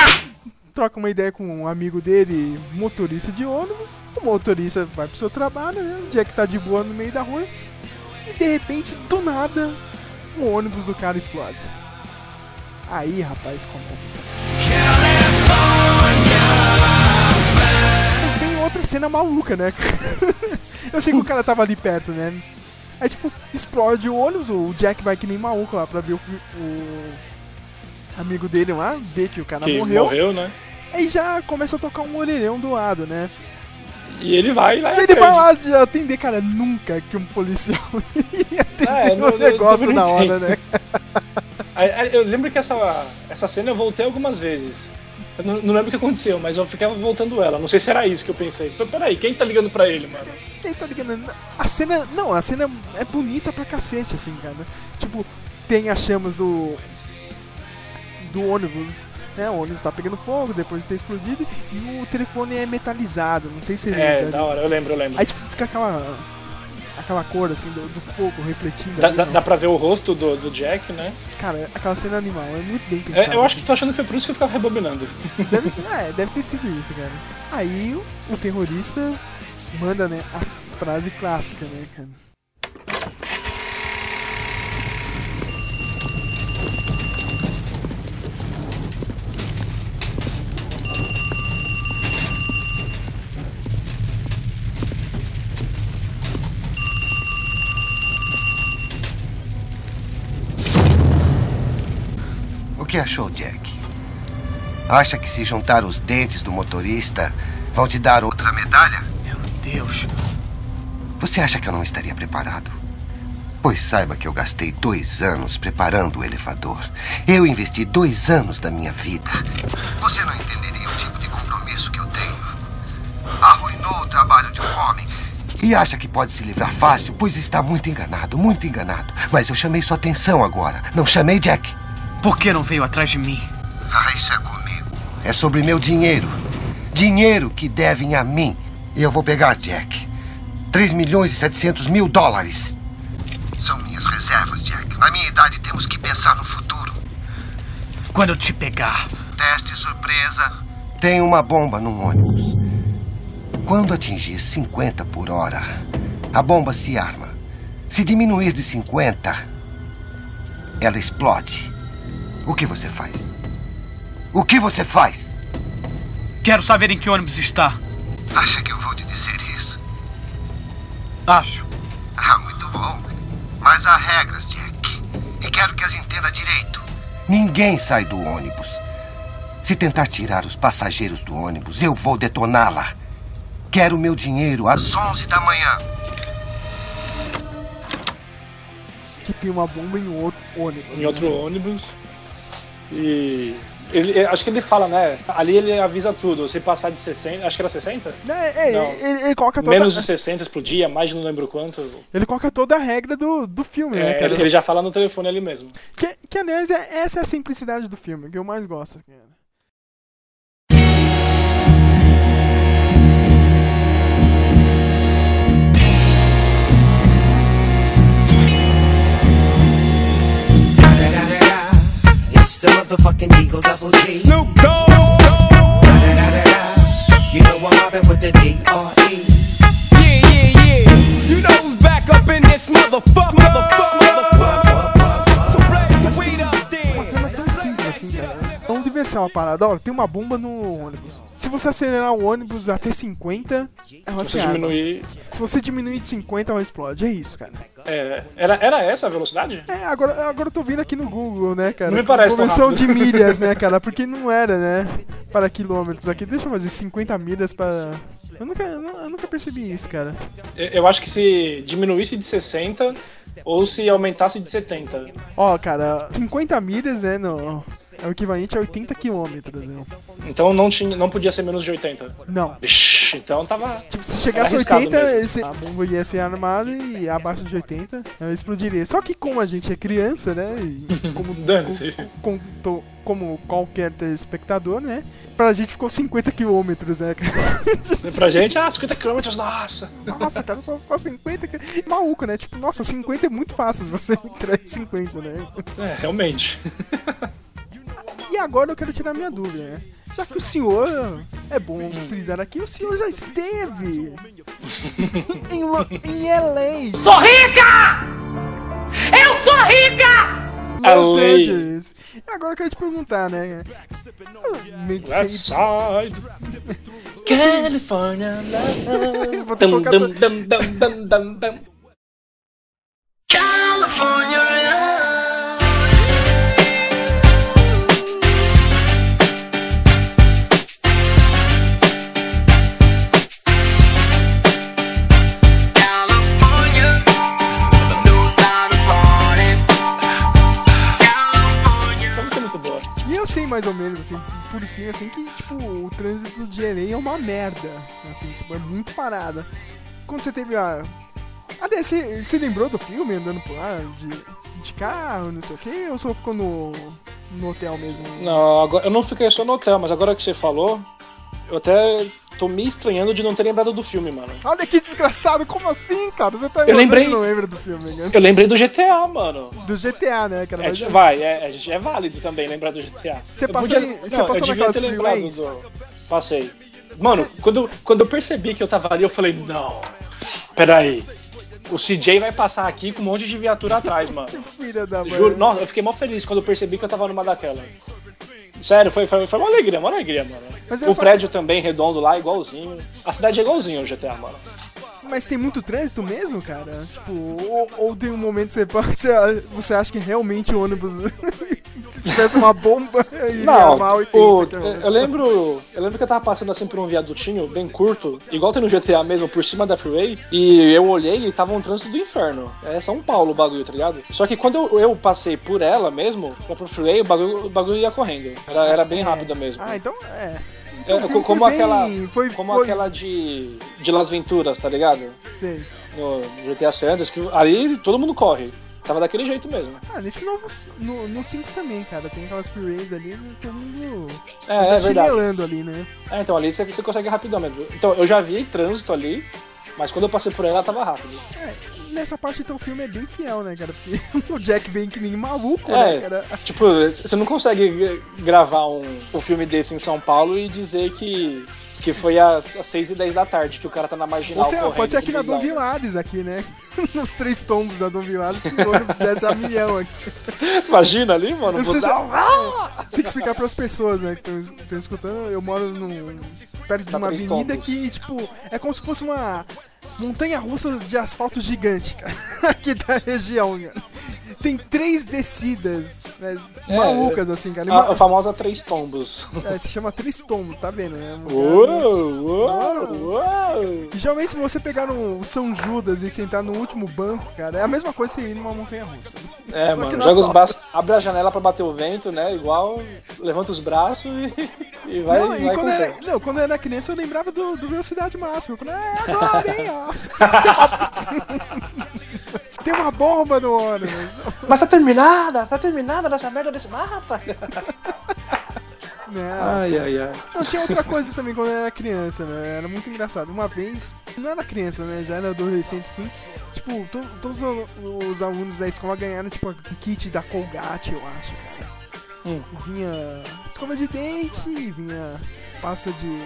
Troca uma ideia com um amigo dele, motorista de ônibus. O motorista vai pro seu trabalho, né? O Jack tá de boa no meio da rua. E de repente, do nada, o ônibus do cara explode. Aí, rapaz, começa essa. Mas vem outra cena maluca, né? Eu sei que o cara tava ali perto, né? Aí, tipo, explode o ônibus, o Jack vai que nem maluco lá pra ver o, o amigo dele lá, ver que o cara Que morreu. morreu, né? Aí já começa a tocar um orelhão do lado, né? E ele vai lá E ele vai lá de atender, cara, nunca que um policial ia atender É, um eu negócio na hora, né? Eu lembro que essa, essa cena eu voltei algumas vezes. Eu não, não lembro o que aconteceu, mas eu ficava voltando ela. Não sei se era isso que eu pensei. Peraí, quem tá ligando pra ele, mano? Quem tá ligando? A cena. Não, a cena é bonita pra cacete, assim, cara. Tipo, tem as chamas do. Do ônibus. Né, o ônibus tá pegando fogo depois de ter explodido e o telefone é metalizado, não sei se você É, lembra. da hora, eu lembro, eu lembro. Aí tipo, fica aquela. aquela cor assim do, do fogo refletindo. Dá, ali, dá, dá pra ver o rosto do, do Jack, né? Cara, aquela cena animal, é muito bem pensada. É, eu acho que tô achando que foi por isso que eu ficava rebobinando. Deve, é, deve ter sido isso, cara. Aí o, o terrorista manda, né, a frase clássica, né, cara? Que achou, Jack? Acha que se juntar os dentes do motorista vão te dar outra medalha? Meu Deus. Você acha que eu não estaria preparado? Pois saiba que eu gastei dois anos preparando o elevador. Eu investi dois anos da minha vida. Você não entenderia o tipo de compromisso que eu tenho. Arruinou o trabalho de um homem. E acha que pode se livrar fácil, pois está muito enganado, muito enganado. Mas eu chamei sua atenção agora. Não chamei Jack. Por que não veio atrás de mim? Ah, isso é comigo. É sobre meu dinheiro. Dinheiro que devem a mim. E eu vou pegar Jack. 3 milhões e 700 mil dólares. São minhas reservas, Jack. Na minha idade temos que pensar no futuro. Quando eu te pegar. Teste surpresa. Tem uma bomba num ônibus. Quando atingir 50 por hora, a bomba se arma. Se diminuir de 50, ela explode. O que você faz? O que você faz? Quero saber em que ônibus está. Acha que eu vou te dizer isso? Acho. Ah, muito bom. Mas há regras, Jack. E quero que as entenda direito. Ninguém sai do ônibus. Se tentar tirar os passageiros do ônibus, eu vou detoná-la. Quero meu dinheiro às 11 da manhã. Que tem uma bomba em outro ônibus. Em outro ônibus. E. Ele, acho que ele fala, né? Ali ele avisa tudo. Se passar de 60. Acho que era 60? É, é, Não. ele, ele coloca toda, Menos de 60 explodia, mais de não lembro quanto. ele coloca toda a regra do, do filme, né, É, cara? ele, ele já fala no telefone ali mesmo. Que, que aliás, é, essa é a simplicidade do filme, que eu mais gosto. Cara. The motherfucking Eagle Double G. Snoop Dogg. You know I'm mobbing with the D.R.E. Yeah, yeah, yeah. You know who's back up in this motherfucker. Motherfucker, motherfucker. So blaze the weed up Uma then. cena tão simples assim, cara. Diversão a parada. Ó, tem uma bomba no ônibus. Se você acelerar o ônibus até 50, ela Se se você arma. diminuir. Se você diminuir de 50, ela explode. É isso, cara. É, era, era essa a velocidade? É, agora, agora eu tô vendo aqui no Google, né, cara? Não me parece tão Conversão de milhas, né, cara? Porque não era, né? Para quilômetros aqui. Deixa eu fazer 50 milhas para. Eu nunca, eu nu- eu nunca percebi isso, cara. Eu- Eu acho que se diminuísse de 60 ou se aumentasse de 70. Ó, cara, 50 milhas, né, no, é o equivalente a 80 quilômetros, né? Então não, tinha, não podia ser menos de 80. Não. Vixe, então tava. Tipo, se chegasse a arriscado 80, mesmo. esse, a bomba ia ser armada e abaixo de 80 ela explodiria. Só que como a gente é criança, né? E como, com- com- to- como qualquer telespectador, né? Pra gente ficou 50 quilômetros, né? Pra gente, ah, 50 km, nossa! Nossa, cara, só, só 50. que- Maluco, né? Tipo, nossa, 50 é muito fácil você entrar em 50, né? É, realmente. E agora eu quero tirar minha dúvida, né? Já que o senhor é bom frisar aqui, o senhor já esteve em, Lo- em LA. Sou rica! Eu sou rica! Los. Angeles. E agora eu quero te perguntar, né? Eu meio que sei-. California love. Vou ter Dum, dum, dum, dum, dum, dum, dum. Essa mais ou menos, assim, por cima, assim, que, tipo, o trânsito de LA é uma merda. Assim, tipo, é muito parada. Quando você teve a. Aliás, você, você lembrou do filme andando por lá, de, de carro, não sei o quê, ou só ficou no, no hotel mesmo? Não, agora, eu não fiquei só no hotel, mas agora que você falou, eu até tô me estranhando de não ter lembrado do filme, mano. Olha que desgraçado, como assim, cara? Você tá Eu lembrei- não lembra do filme, né? Eu lembrei do GTA, mano. Do GTA, né, cara? É, Mas- vai, é, é, é válido também lembrar do GTA. Você Eu passou em- você não, passou eu devia ter lembrado do... Passei. Mano, quando, quando eu percebi que eu tava ali, eu falei, não, peraí. O CJ vai passar aqui com um monte de viatura atrás, mano. Filha da mãe. Juro, nossa, eu fiquei mó feliz quando eu percebi que eu tava numa daquela. Sério, foi, foi, foi uma alegria, uma alegria, mano. O prédio também redondo lá, igualzinho. A cidade é igualzinho ao GTA, mano. Mas tem muito trânsito mesmo, cara? Tipo, ou, ou tem um momento que você, você, você acha que realmente o ônibus, tivesse uma bomba, iria Não, armar 80 o- eu lembro. Eu lembro que eu tava passando assim por um viadutinho bem curto, igual tem no GTA mesmo, por cima da freeway, e eu olhei e tava um trânsito do inferno. É São Paulo o bagulho, tá ligado? Só que quando eu, eu passei por ela mesmo, pra pro freeway, o bagulho, o bagulho ia correndo. Era, era bem rápida mesmo. Ah, então é. É, Então, co- como aquela, foi- como foi- aquela de, de Las Venturas, tá ligado? Sei. No GTA Sanders, que ali todo mundo corre. Tava daquele jeito mesmo. Ah, nesse novo. No, no 5 também, cara. Tem aquelas freeways ali, todo mundo. É, é verdade. ali, né? É, então ali você, você consegue rapidão mesmo. Então, eu já vi trânsito ali, mas quando eu passei por ela, tava rápido. É, nessa parte então o filme é bem fiel, né, cara? Porque o Jack vem que nem maluco, É, né, cara? tipo, você não consegue gravar um, um filme desse em São Paulo e dizer que, que foi às, às 6 e 10 da tarde que o cara tá na marginal Pode ser, pode ser aqui na Dom. Vilares, aqui, né? Nos três tombos da Dom Vilares, que o ônibus desce a milhão aqui. Imagina ali, mano, se- busão. Tem que explicar pras pessoas, né, que estão escutando. Eu moro num, perto de Na uma avenida Tombos. que, tipo, é como se fosse uma montanha russa de asfalto gigante, cara. Aqui da região, cara. Tem três descidas, né, É, malucas, assim, cara. A, a famosa Três Tombos. É, se chama Três Tombos, tá vendo? né? Um Uou, uou, uou. E Geralmente, se você pegar no São Judas e sentar no último banco, cara, é a mesma coisa que você ir numa montanha russa. É, Só mano, no joga os braços, abre a janela pra bater o vento, né? Igual, levanta os braços e, e vai, não, e vai quando era, não, quando eu era criança eu lembrava do, do Velocidade Máxima. Eu falei, é agora, hein, ó. Tem uma bomba no ônibus. Mas tá terminada, tá terminada nessa merda desse mapa. Não. Ai, ai, ai. Não, tinha outra coisa também quando eu era criança, né? Era muito engraçado. Uma vez, não era criança, né? Já era adolescente, assim. Tipo, to- todos os- os alunos da escola ganharam, tipo, um kit da Colgate, eu acho, cara. Hum. Vinha escova de dente, vinha pasta de...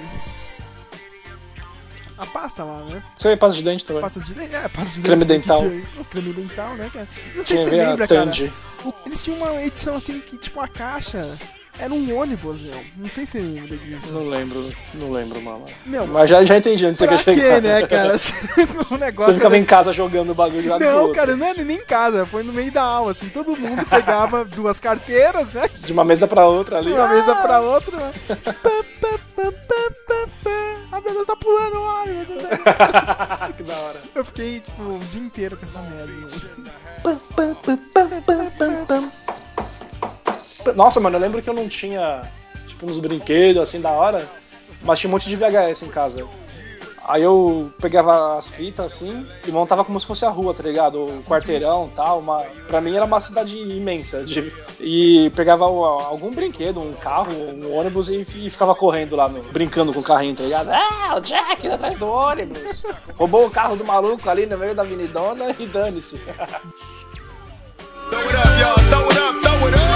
A pasta lá, né? Você passa de dente também. Pasta de dente, é, pasta de Creme dente. dental. kit de- o creme dental, né, cara? Não sei se você lembra, cara. O- Eles tinham uma edição assim que, tipo, a caixa Era um ônibus, meu. Não sei se você lembra disso. Não lembro, não lembro, mano. Meu, Mas já, já entendi onde você quer chegar. quê, né, cara? o negócio Você ficava era- em casa jogando o bagulho lá Não, cara, não era nem em casa, foi no meio da aula, assim, todo mundo pegava duas carteiras, né? De uma mesa pra outra ali. De uma mesa pra outra, né? Ah, meu Deus, tá pulando o ônibus. que da hora. Eu fiquei, tipo, o dia inteiro com essa merda. Nossa, mano, eu lembro que eu não tinha, tipo, uns brinquedos assim da hora, mas tinha um monte de VHS em casa. Aí eu pegava as fitas assim e montava como se fosse a rua, tá ligado? O quarteirão e tal. Uma... Pra mim era uma cidade imensa. de- E pegava algum brinquedo, um carro, um ônibus e, fi- ficava correndo lá, brincando com o carrinho, tá ligado? Ah, o Jack atrás do ônibus. Roubou o carro do maluco ali no meio da avenidona e dane-se. O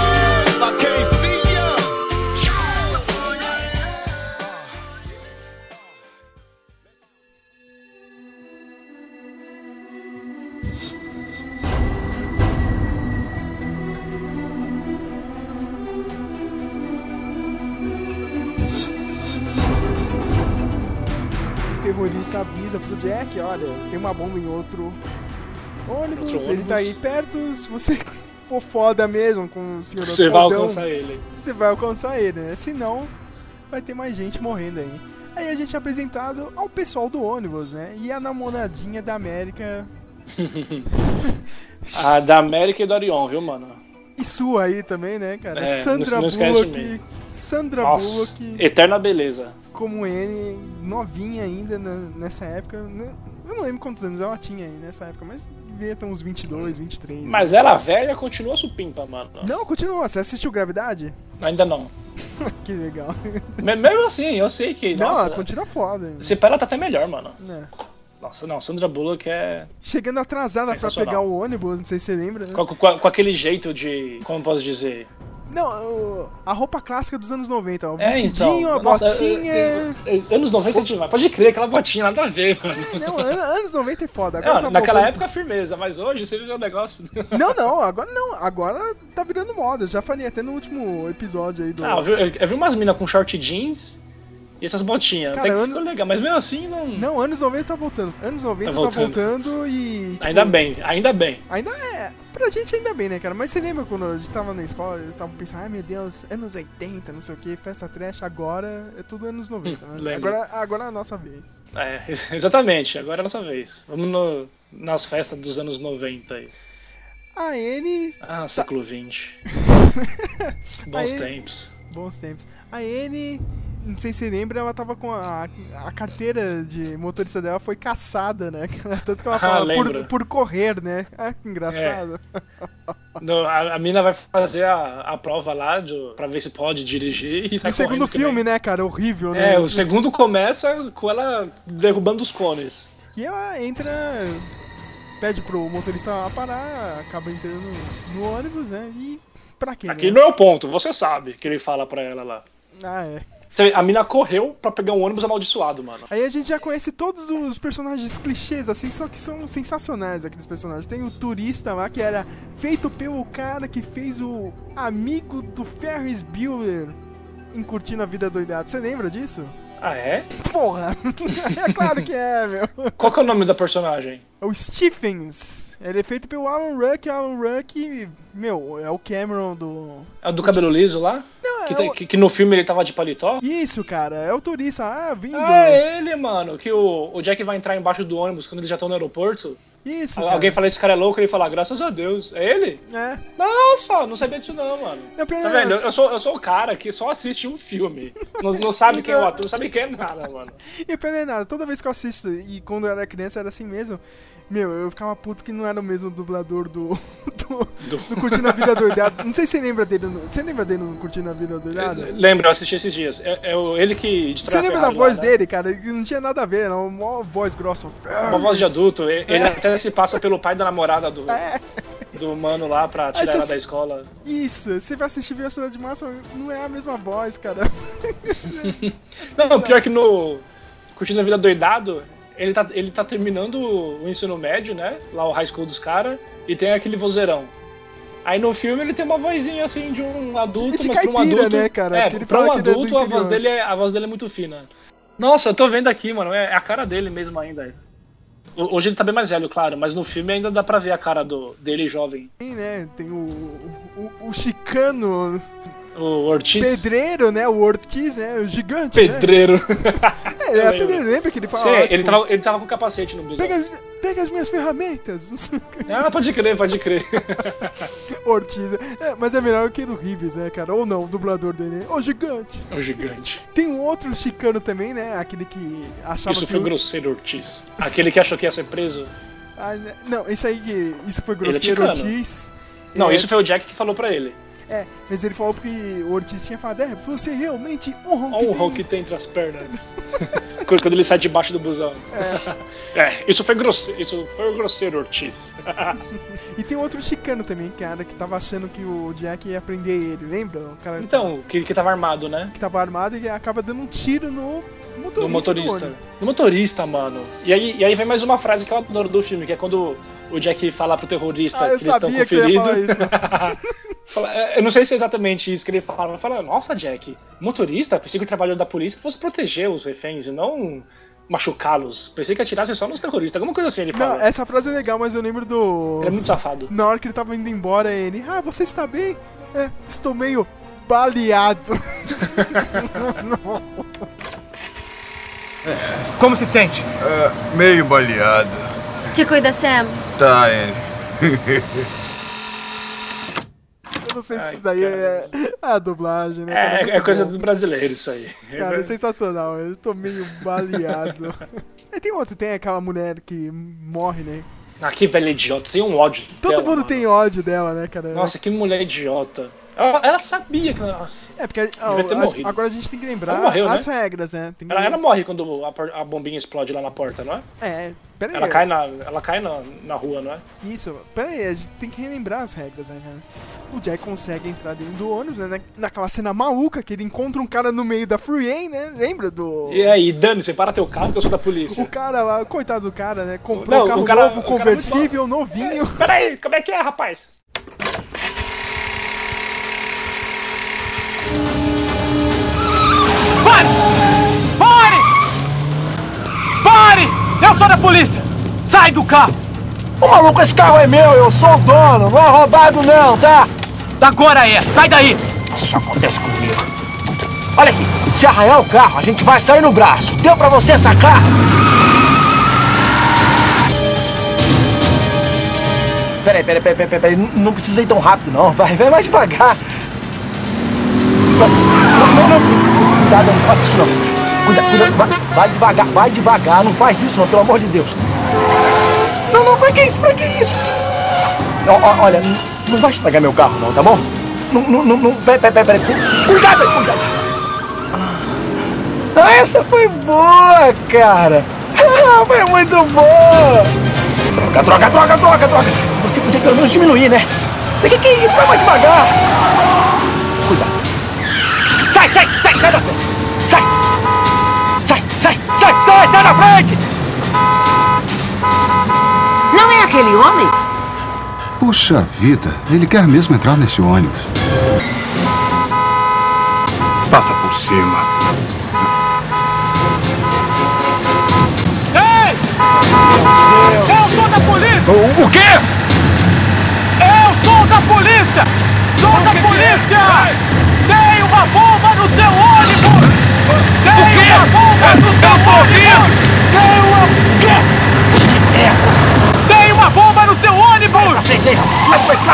Jack, olha, tem uma bomba em outro ônibus, Outro ele tá aí perto, se você for foda mesmo com o senhor Você vai fodão, alcançar ele. Você vai alcançar ele, né? Senão, vai ter mais gente morrendo aí. Aí a gente é apresentado ao pessoal do ônibus, né? E a namoradinha da América A da América e do Orion, viu, mano? e sua aí também, né, cara? É, Sandra não- não Bullock. Sandra Nossa, Bullock. eterna beleza. Como ele, novinha ainda na- nessa época. né? Eu não lembro quantos anos ela tinha aí nessa época, mas devia ter uns 22, 23. né? Mas ela velha continua supimpa, mano. Não, continua. Você assistiu Gravidade? Ainda não. que legal. Me- Mesmo assim, eu sei que. Não, nossa, ela continua foda. Se ela tá até melhor, mano. É. Nossa, não, Sandra Bullock é. Chegando atrasada pra pegar o ônibus, não sei se você lembra. né? Com, com- com aquele jeito de. Como posso dizer? Não, a roupa clássica dos anos 90, ó. O É, vestidinho, então. a Nossa, botinha. eu- eu- eu- anos 90 é demais. Pode crer, aquela botinha nada a ver, mano. Não, an- anos 90 é foda. Agora Não, tá naquela voltando- época, firmeza, mas hoje você vê o negócio. Não, não, agora não. Agora tá virando moda. Eu já falei até no último episódio aí do. Ah, eu vi, eu vi umas minas com short jeans e essas botinhas. Cara, Até que ano- ficou legal, mas mesmo assim não. Não, anos 90 tá voltando. Anos 90 Tá tá voltando, voltando. e. tipo, Ainda bem, ainda bem. Ainda é. Pra gente ainda bem, né, cara? Mas você lembra quando a gente tava na escola, eles estavam pensando, ai meu Deus, anos 80, não sei o que, festa trash, agora é tudo anos 90, né? lembro. Agora, agora é a nossa vez. É, exatamente, agora é a nossa vez. Vamos no- nas festas dos anos 90 aí. A N. Ah, século XX. Bons Aí- tempos. Bons tempos. A N. Não sei se você lembra, ela tava com a, a carteira de motorista dela foi caçada, né? Tanto que ela Ah, fala por, por correr, né? Ah, que engraçado. No- a, a mina vai fazer a, a prova lá de, pra ver se pode dirigir e sai No segundo filme, né, cara? Horrível, né? É, o segundo começa com ela derrubando os cones. E ela entra, pede pro motorista parar, acaba entrando no ônibus, né? E pra quê? Aqui né? não é o ponto, você sabe que ele fala pra ela lá. Ah, é. Vê, A mina correu pra pegar um ônibus amaldiçoado, mano. Aí a gente já conhece todos os personagens clichês, assim, só que são sensacionais aqueles personagens. Tem o turista lá, que era feito pelo cara que fez o amigo do Ferris Bueller em Curtindo a Vida Doidada. Você lembra disso? Ah, é? Porra! é claro que é, meu. Qual que é o nome da personagem? É o Stephens. Ele é feito pelo Alan Ruck. Alan Ruck, meu, é o Cameron do... É o do cabelo liso lá? Que, é o- que, que no filme ele tava de paletó? Isso, cara, é o turista. Ah, vindo. Ah, é ele, mano. Que o, o Jack vai entrar embaixo do ônibus quando eles já estão no aeroporto. Isso, cara. Alguém fala, esse cara é louco, ele fala, graças a Deus. É ele? É. Nossa, não sabia disso não, mano. Não, Tá vendo? Eu sou, eu sou o cara que só assiste um filme. Não, não sabe quem é o Então- ator, não sabe quem é nada, mano. E pra não é nada, toda vez que eu assisto, e quando eu era criança era assim mesmo, meu, eu ficava puto que não era o mesmo dublador do. do, do Curtindo a Vida Doidada. Não sei se você lembra dele. No, você lembra dele no Curtindo a Vida Doidada? Lembra, eu assisti esses dias. É, é ele que Você lembra da voz lá, né? dele, cara? Que Não tinha nada a ver, era uma voz grossa. Uma voz de adulto. Ele É. até se passa pelo pai da namorada do, É. do mano lá pra tirar ela da escola. Isso, você vai assistir Velocidade Máxima, não é a mesma voz, cara. Não, pior que no Curtindo a Vida Doidado, ele tá, ele tá terminando o ensino médio, né? Lá o high school dos caras, e tem aquele vozeirão. Aí no filme ele tem uma vozinha assim de um adulto, De mas pra um caipira, adulto. né, cara? É, pra um é adulto a voz, dele é, a voz dele é muito fina. Nossa, eu tô vendo aqui, mano. É a cara dele mesmo ainda. Hoje ele tá bem mais velho, claro, mas no filme ainda dá pra ver a cara do, dele jovem. Tem, né? Tem o, o, o chicano O Ortiz. pedreiro, né? O Ortiz, né? O gigante, Pedreiro. né? É, ele é pedreiro, lembra que ele fala... Sim, ó, ele, tipo, tava, ele tava com capacete no busão. Pega, pega as minhas ferramentas. Ah, pode crer, pode crer. Ortiz. É, mas é melhor que do Rives, né, cara? Ou não, o dublador dele. Ô, gigante. O gigante. Tem um outro chicano também, né? Aquele que achava Isso que... foi o- grosseiro, Ortiz. Aquele que achou que ia ser preso. Ah, né? não, isso aí que... Isso foi é grosseiro, chicano. Ortiz. Não, É, isso foi o Jack que falou pra ele. É, mas ele falou porque o Ortiz tinha falado, é, você realmente honra o que Olha o que tem entre as pernas. quando, ele sai debaixo do busão. É, isso foi grosseiro, isso foi o grosseiro, Ortiz. E tem outro chicano também, cara, que tava achando que o Jack ia prender ele, lembra? O cara então, que, que tava armado, né? que tava armado e acaba dando um tiro no motorista. No motorista. No motorista, mano. E aí, e aí vem mais uma frase que eu adoro do filme, que é quando o Jack fala pro terrorista Ah, que eles estão sabia que é, eu não sei se é exatamente isso que ele fala, mas fala, nossa, Jack, motorista, pensei que o trabalho da polícia fosse proteger os reféns e não machucá-los. Pensei que atirasse só nos terroristas. Alguma coisa assim ele fala. Não, essa frase é legal, mas eu lembro do... Ele é muito safado. Na hora que ele tava indo embora, ele... Ah, você está bem? É, estou meio baleado. Como se sente? É, meio baleado. Te cuida, Sam. Tá, ele. Não sei se isso daí é a dublagem, né? cara? É, é muito coisa bom. do brasileiro isso aí. Cara, é sensacional. Eu tô meio baleado. e tem outro, tem aquela mulher que morre, né? Ah, que velha idiota, tem um ódio. Todo dela, mundo mano. tem ódio dela, né, cara? Nossa, que mulher idiota. Ela, ela sabia que. Nossa. É, porque a- Devia ter a- morrido. agora a gente tem que lembrar morreu, as né? regras, né? Que... Ela, ela morre quando a, a bombinha explode lá na porta, não é? É, pera aí. Ela cai na, ela cai na, na rua, não é? Isso, pera aí, a gente tem que relembrar as regras, né? O Jack consegue entrar dentro do ônibus, né? na- Naquela cena maluca que ele encontra um cara no meio da freeway, né? Lembra do... E aí, Dani, você para teu carro que eu sou da polícia. O cara lá, coitado do cara, né? Comprou Não, um carro cara- novo, é conversível, novinho. Peraí, como é que é, rapaz? Pare! Pare! Pare! Eu sou da polícia! Sai do carro! Ô maluco, esse carro é meu, eu sou o dono, não é roubado não, tá? Agora é, sai daí! Isso acontece comigo. Olha aqui, se arranhar o carro, a gente vai sair no braço. Deu pra você sacar? Peraí, peraí, peraí, peraí, peraí, não- não precisa ir tão rápido não, vai, vai mais devagar. Não, não, não, cuidado, não faça isso não. Cuida, cuida, vai, vai devagar, vai devagar, não faz isso não, pelo amor de Deus. Não, não, pra que isso, pra que isso? Ó, ó, olha, não, vai estragar meu carro não, tá bom? Não, não, não, não peraí, peraí, peraí. Cuidado, cuidado. Ah, essa foi boa, cara. Ah, foi muito boa. Troca, troca, troca, troca, troca. Você podia pelo menos diminuir, né? O que, que é isso? Vai mais devagar. Cuidado. Sai, sai, sai, sai da frente. Sai. Sai, sai, sai, sai, sai da frente. Não é aquele homem? Puxa vida, ele quer mesmo entrar nesse ônibus. Passa por cima. Ei! Eu sou da polícia! O, o quê? Eu sou da polícia! Sou da polícia! Tem uma bomba no seu ônibus! Tem uma bomba no seu ônibus! Tem uma... Quê? Tem uma bomba no seu ônibus! Pra frente aí,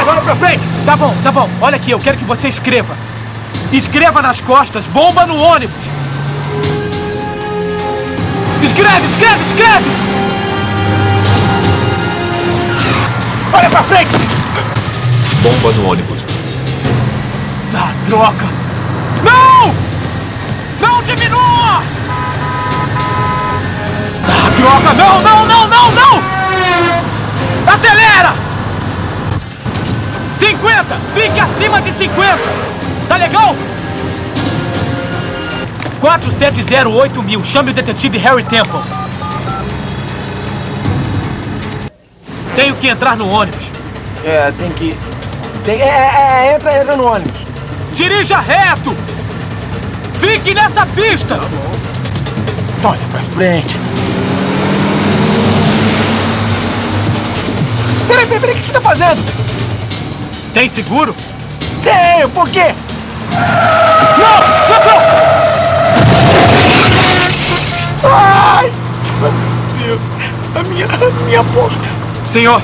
olha pra frente. Tá bom, tá bom. Olha aqui, eu quero que você escreva. Escreva nas costas, bomba no ônibus. Escreve, escreve, escreve! Olha pra frente! Bomba no ônibus. Ah, droga! Não! Diminua! Ah, droga! Não, não, não, não, não! Acelera! 50! Fique acima de 50! Tá legal? 4708 mil. Chame o detetive Harry Temple. Tenho que entrar no ônibus. É, tem que. Tem, é, é, é, entra, entra no ônibus. Dirija reto! Fique nessa pista! Olha pra frente. Peraí, peraí, peraí, o que você tá fazendo? Tem seguro? Tenho, por quê? Não! Não, não! Ai! Meu Deus! A minha, a minha porta! Senhor,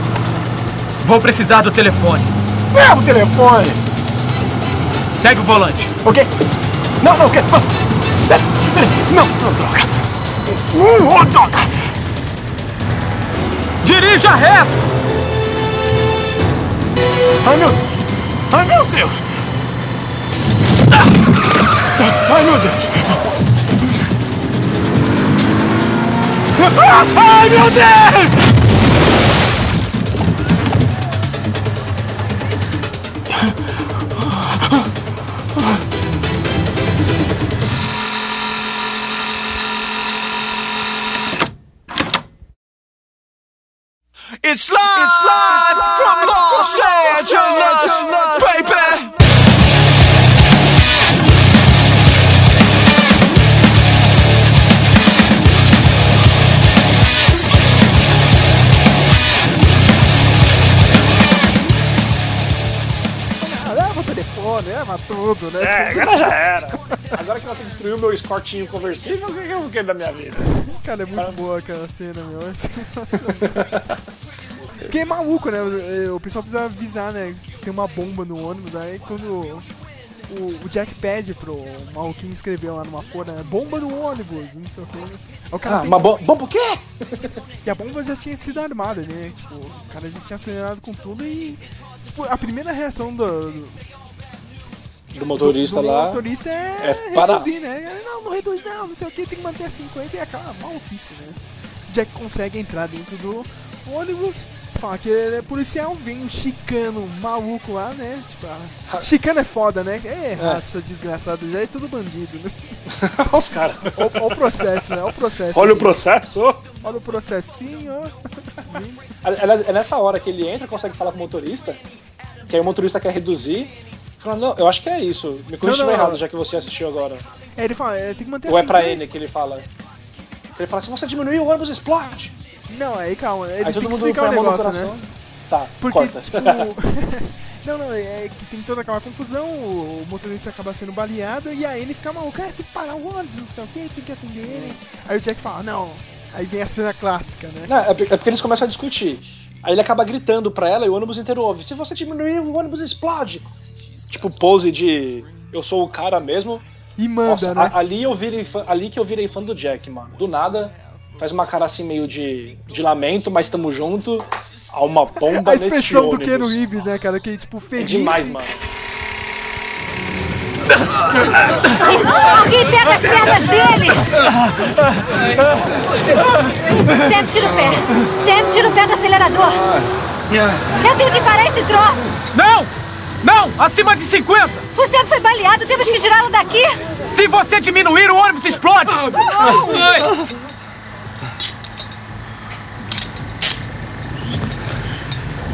vou precisar do telefone. Leva o telefone! Pegue o volante. O quê? Não, não, quer. Pera, pera. Não, não, droga. Oh, droga! Dirija reto! Ai, meu Deus! Ai, meu Deus! Ah! Ai, meu Deus! Ai, meu Deus! It's live, it's live from Los Angeles, baby. Leva o telefone, leva tudo, né? É, agora já era. Agora que você destruiu meu escortinho conversível, o que eu quero da minha vida? Cara, é muito boa aquela cena, meu. É sensacional. Porque é maluco, né? O pessoal precisa avisar, né? que Tem uma bomba no ônibus, aí quando o, o Jack pede pro maluquinho escrever lá numa folha, né? bomba no ônibus, não sei o que. O cara Ah, tem- uma bomba. Bomba o quê? E a bomba já tinha sido armada, né? Tipo, o cara já tinha acelerado com tudo e. Tipo, a primeira reação do. do Do motorista do lá. motorista é, é parar. reduzir, né? Não, não reduz não, não sei o que, tem que manter a 50 e aquela maluquice, né? Jack consegue entrar dentro do ônibus, fala que ele é policial, vem um chicano maluco lá, né? Tipo, ah, chicano é foda, né? É, raça desgraçada, já é tudo bandido, né? Olha os caras. Olha o processo, né? Olha o processo. Olha o processo. Olha o processinho. É nessa hora que ele entra, consegue falar com o motorista, que aí o motorista quer reduzir. Fala, não, eu acho que é isso. Me corrija se errado, já que você assistiu agora. É, ele fala, é, tem que manter Ou a é pra 50. ele que ele fala? Ele fala, se você diminuir, o ônibus explode. Não, aí calma, ele Aí tem todo que mundo explicar o negócio, né? Tá, Porque, corta. tipo. não, não, é que tem toda aquela confusão, o motorista acaba sendo baleado e aí ele fica maluco, é, tem que parar o ônibus, não sei o que, tem que atender ele. Aí o Jack fala, não. Aí vem a cena clássica, né? Não, é porque é porque eles começam a discutir. Aí ele acaba gritando pra ela e o ônibus inteiro ouve. Se você diminuir, o ônibus explode. Tipo, pose de eu sou o cara mesmo. E manda, Nossa, né? ali, eu virei fã, ali que eu virei fã do Jack, mano. Do nada, faz uma cara assim meio de, de lamento, mas tamo junto. Há uma bomba a expressão do. Keanu Reeves, né, cara? Que tipo, É feliz. demais, mano. Alguém pega as pernas dele! Sam, tira o pé! Sam, tira o pé do acelerador! Eu tenho que parar esse troço! Não! Não! Acima de 50! O Sam foi baleado, temos que tirá-lo daqui! Se você diminuir, o ônibus explode!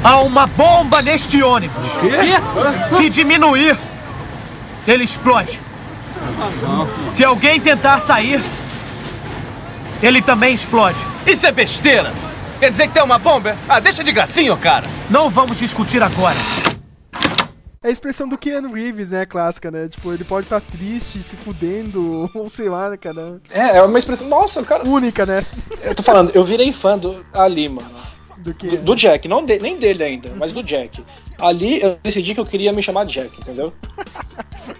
Há uma bomba neste ônibus. Quê? Se diminuir, ele explode. Se alguém tentar sair, ele também explode. Isso é besteira! Quer dizer que tem uma bomba? Ah, deixa de gracinho, cara! Não vamos discutir agora. É a expressão do Keanu Reeves, né, clássica, né? Tipo, ele pode estar triste, se fudendo, ou sei lá, né, cara? É, é uma expressão. Nossa, cara. Única, né? Eu tô falando, eu virei fã do ali, mano. Do que? Do, do Jack, não de- nem dele ainda, mas do Jack. Ali eu decidi que eu queria me chamar Jack, entendeu?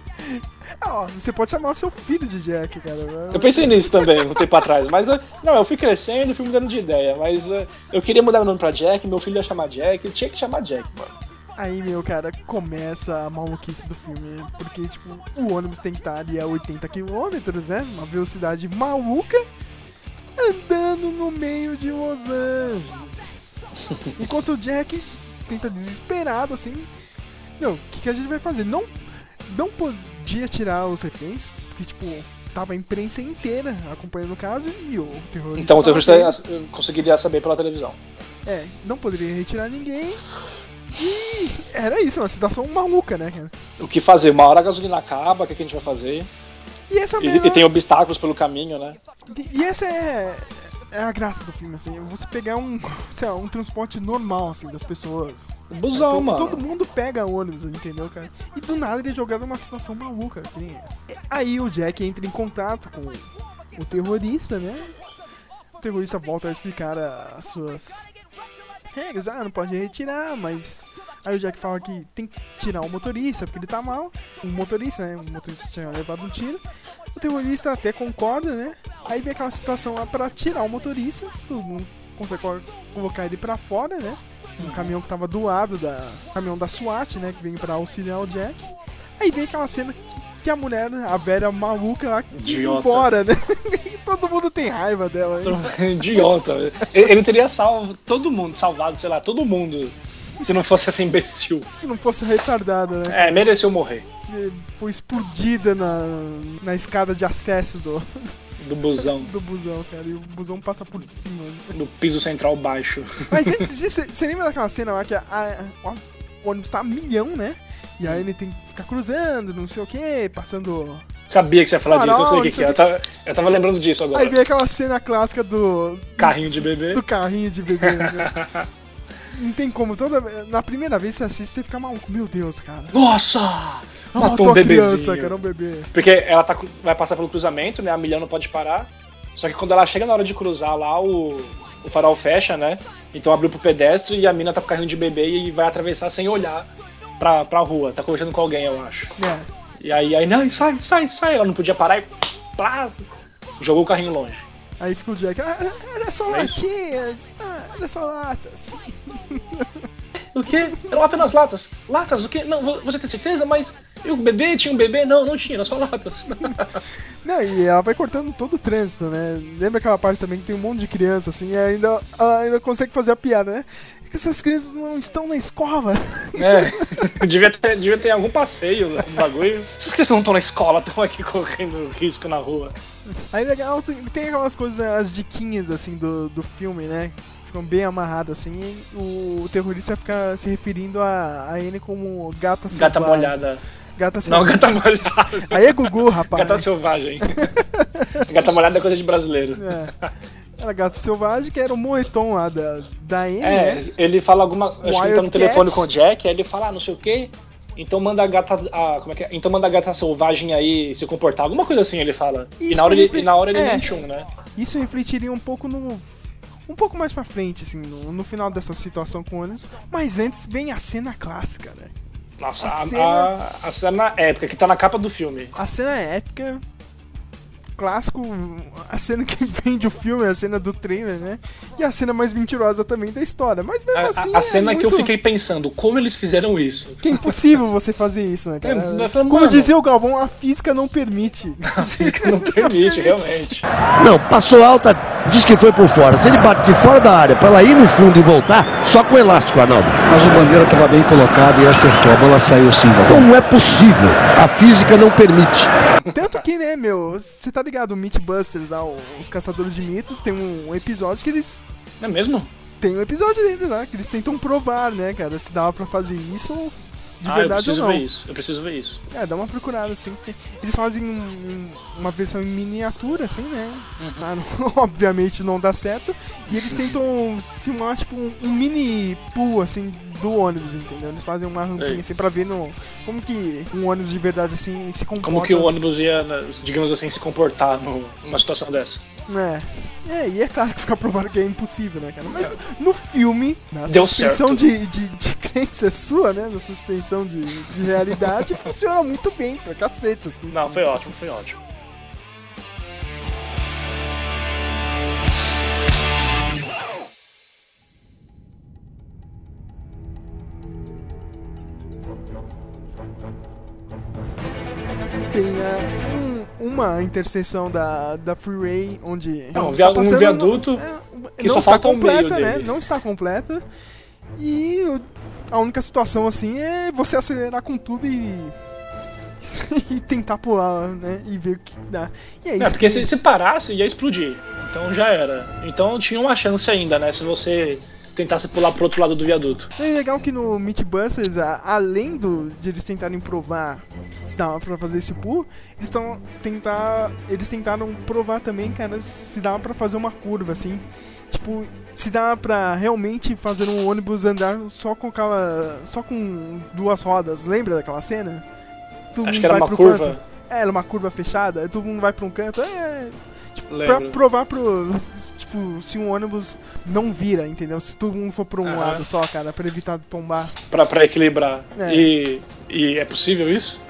Ah, você pode chamar o seu filho de Jack, cara. Eu pensei nisso também um tempo atrás, mas eh, não, eu fui crescendo e fui mudando de ideia, mas eh, eu queria mudar meu nome pra Jack, meu filho ia chamar Jack, eu tinha que chamar Jack, mano. Aí, meu, cara, começa a maluquice do filme. Porque, tipo, o ônibus tem que estar ali a 80 km, né? Uma velocidade maluca. Andando no meio de Los Angeles. Enquanto o Jack tenta desesperado, assim. Meu, o que, que a gente vai fazer? Não, não podia tirar os reféns. Porque, tipo, tava a imprensa inteira acompanhando o caso. E o terrorista. Então o terrorista eh, conseguiria saber pela televisão. É, não poderia retirar ninguém. E era isso, uma situação maluca, né, cara? O que fazer? Uma hora a gasolina acaba, o que, é que a gente vai fazer? E essa E, melhor- e tem obstáculos pelo caminho, né? E essa é, é a graça do filme, assim, você pegar um, sei lá, um transporte normal, assim, das pessoas. Busão, todo, mano. Todo mundo pega ônibus, entendeu, cara? E do nada ele é jogado numa situação maluca, que nem essa. Aí o Jack entra em contato com o terrorista, né? O terrorista volta a explicar a- as suas regras, ah, não pode retirar, mas... Aí o Jack fala que tem que tirar o motorista, porque ele tá mal. O motorista, né? O motorista tinha levado um tiro. O terrorista até concorda, né? Aí vem aquela situação lá pra tirar o motorista. Todo mundo consegue colo- colocar ele pra fora, né? Um caminhão que tava do lado da. caminhão da SWAT, né? Que vem pra auxiliar o Jack. Aí vem aquela cena que, a mulher, a velha maluca lá, quis Idiota. embora, né? todo mundo tem raiva dela. hein? Idiota. Ele, teria salvo todo mundo, salvado, sei lá, todo mundo. Se não fosse essa imbecil. Se não fosse retardada, né? É, mereceu morrer. Foi explodida na, na escada de acesso do, Do busão. do busão, cara. E o busão passa por cima. né? No piso central baixo. Mas antes disso, você lembra daquela cena lá que a, a- a- o ônibus tá a milhão, né? E aí ele tem que ficar cruzando, não sei o que, passando. Sabia que você ia falar disso, eu sei o Farol, que, que é. Eu tava, eu tava lembrando disso agora. Aí vem aquela cena clássica do. Carrinho de bebê. Do carrinho de bebê. né? Não tem como. Toda, na primeira vez você assiste, você fica maluco. Meu Deus, cara. Nossa! Ela Matou matou um a criança, bebezinho. cara, um bebê. Porque ela tá, vai passar pelo cruzamento, né? A milhão não pode parar. Só que quando ela chega na hora de cruzar lá, o, o farol fecha, né? Então abriu pro pedestre e a mina tá com o carrinho de bebê e vai atravessar sem olhar pra, pra rua. Tá conversando com alguém, eu acho. É. E aí, aí, não, sai, sai, sai. Ela não podia parar e plá, jogou o carrinho longe. Aí fica o Jack. Ah, era só É latinhas. Ah, era só latas. O quê? Eram apenas latas. Latas? O quê? Não, vo- você tem certeza? Mas e o bebê? Tinha um bebê? Não, não tinha, era só latas. Não, e ela vai cortando todo o trânsito, né? Lembra aquela parte também que tem um monte de criança, assim, e ainda, ela ainda consegue fazer a piada, né? É que essas crianças não estão na escola. É, devia ter, devia ter algum passeio no bagulho. Essas crianças não estão na escola, estão aqui correndo risco na rua. Aí legal, tem, tem aquelas coisas, né, as diquinhas, assim, do, do filme, né? Ficam bem amarradas, assim, e o, terrorista fica se referindo a, a N como gata selvagem. Gata molhada. Gata Não, selvagem. gata molhada. Aí é Gugu, rapaz. Gata selvagem. gata molhada é coisa de brasileiro. É. Era Gata Selvagem, que era o moletom lá da, da N, É, né? ele fala alguma. Acho que ele tá no telefone com o Jack, aí ele fala, ah, não sei o quê. Então manda a gata. A, como é que é? Então manda a gata selvagem aí se comportar. Alguma coisa assim ele fala. E Isso na hora, ele, e na hora ele é. mente um, né? Isso refletiria um pouco no. Um pouco mais pra frente, assim, no, no final dessa situação com o. Mas antes vem a cena clássica, né? Nossa, A a, cena- a, a cena épica que tá na capa do filme. A cena épica. Clássico, a cena que vende o filme, a cena do trailer, né? E a cena mais mentirosa também da história. Mas mesmo A, a- assim. a é cena que eu muito- fiquei pensando, como eles fizeram isso? Que é impossível você fazer isso, né, cara? É, falando, Como dizia o Galvão, a física não permite. A física não permite, realmente. Não, passou alta, diz que foi por fora. Se ele bate de fora da área pra ela ir no fundo e voltar, só com elástico, Arnaldo. Mas o Bandeira estava bem colocado e acertou. A bola saiu sim, Galvão. Não é possível. A física não permite. Tanto que, né, meu, você tá ligado, o Mythbusters, lá, os caçadores de mitos, tem um episódio que eles. É mesmo? Tem um episódio deles lá, que eles tentam provar, né, cara, se dava pra fazer isso de ah, eu verdade ou preciso não. ver isso. Eu preciso ver isso. É, dá uma procurada, assim. Eles fazem um- uma versão em miniatura, assim, né? Uhum. Ah, não- obviamente não dá certo. E eles tentam simular, tipo, um, um mini pool, assim, do ônibus, entendeu? Eles fazem uma rampinha, assim, pra ver no, como que um ônibus de verdade, assim, se comporta. Como que o ônibus ia, né, digamos assim, se comportar no- numa situação dessa? É. É, e é claro que fica provado que é impossível, né, cara? Mas no filme, na Deu suspensão certo. de, de, de crença sua, né? Na suspensão de, de realidade, funciona muito bem, pra cacete, assim. Não, foi ótimo, foi ótimo. Tem é, um- uma interseção da, da Freeway onde. Não, um está via- um passando- viaduto é, que não só está falta completa, né? dele. Não está completa. E a única situação assim é você acelerar com tudo e. e tentar pular, né? E ver o que dá. E é isso. É, porque que- se, se parasse, ia explodir. Então já era. Então tinha uma chance ainda, né? Se você tentasse pular pro outro lado do viaduto. É legal que no Mythbusters, a- além do, de eles tentarem provar se dava pra fazer esse pull, eles estão tentar, eles tentaram provar também, cara, se dava pra fazer uma curva assim. Tipo, se dava pra realmente fazer um ônibus andar só com aquela, só com duas rodas. Lembra daquela cena? Todo Acho que era uma curva. canto. É, era uma curva fechada, todo mundo vai pra um canto. É, tipo, pra Lembro. provar pro. Tipo, se um ônibus não vira, entendeu? Se todo mundo for pra um lado só, cara, pra evitar tombar. Pra, pra equilibrar. É. E, e é possível isso?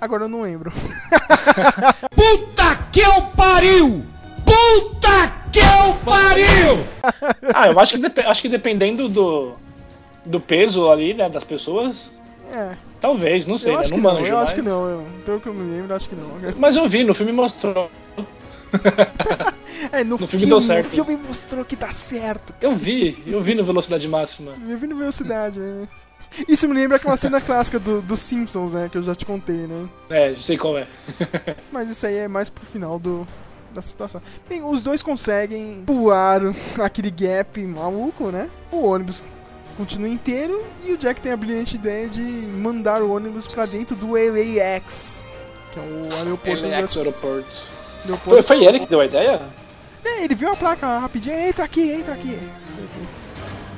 Agora eu não lembro. Puta que eu pariu! Puta que eu pariu! Ah, eu acho que, acho que dependendo do, do peso ali, né, das pessoas, É. talvez, não sei, eu né? Não que não, manjo, eu acho que não. Eu, pelo que eu me lembro, acho que não. Mas eu vi, no filme mostrou. É, no, No filme deu certo. O filme mostrou que dá certo. Eu vi, eu vi no Velocidade Máxima. Eu vi no Velocidade, né? Isso me lembra aquela cena clássica do, dos Simpsons, né? Que eu já te contei, né? É, sei qual é. Mas isso aí é mais pro final do, da situação. Bem, os dois conseguem pular aquele gap maluco, né? O ônibus continua inteiro e o Jack tem a brilhante ideia de mandar o ônibus pra dentro do LAX, que é o aeroporto LAX do- Aeroporto. Foi, foi ele que deu a ideia? É, ele viu a placa rapidinho, entra aqui, entra aqui.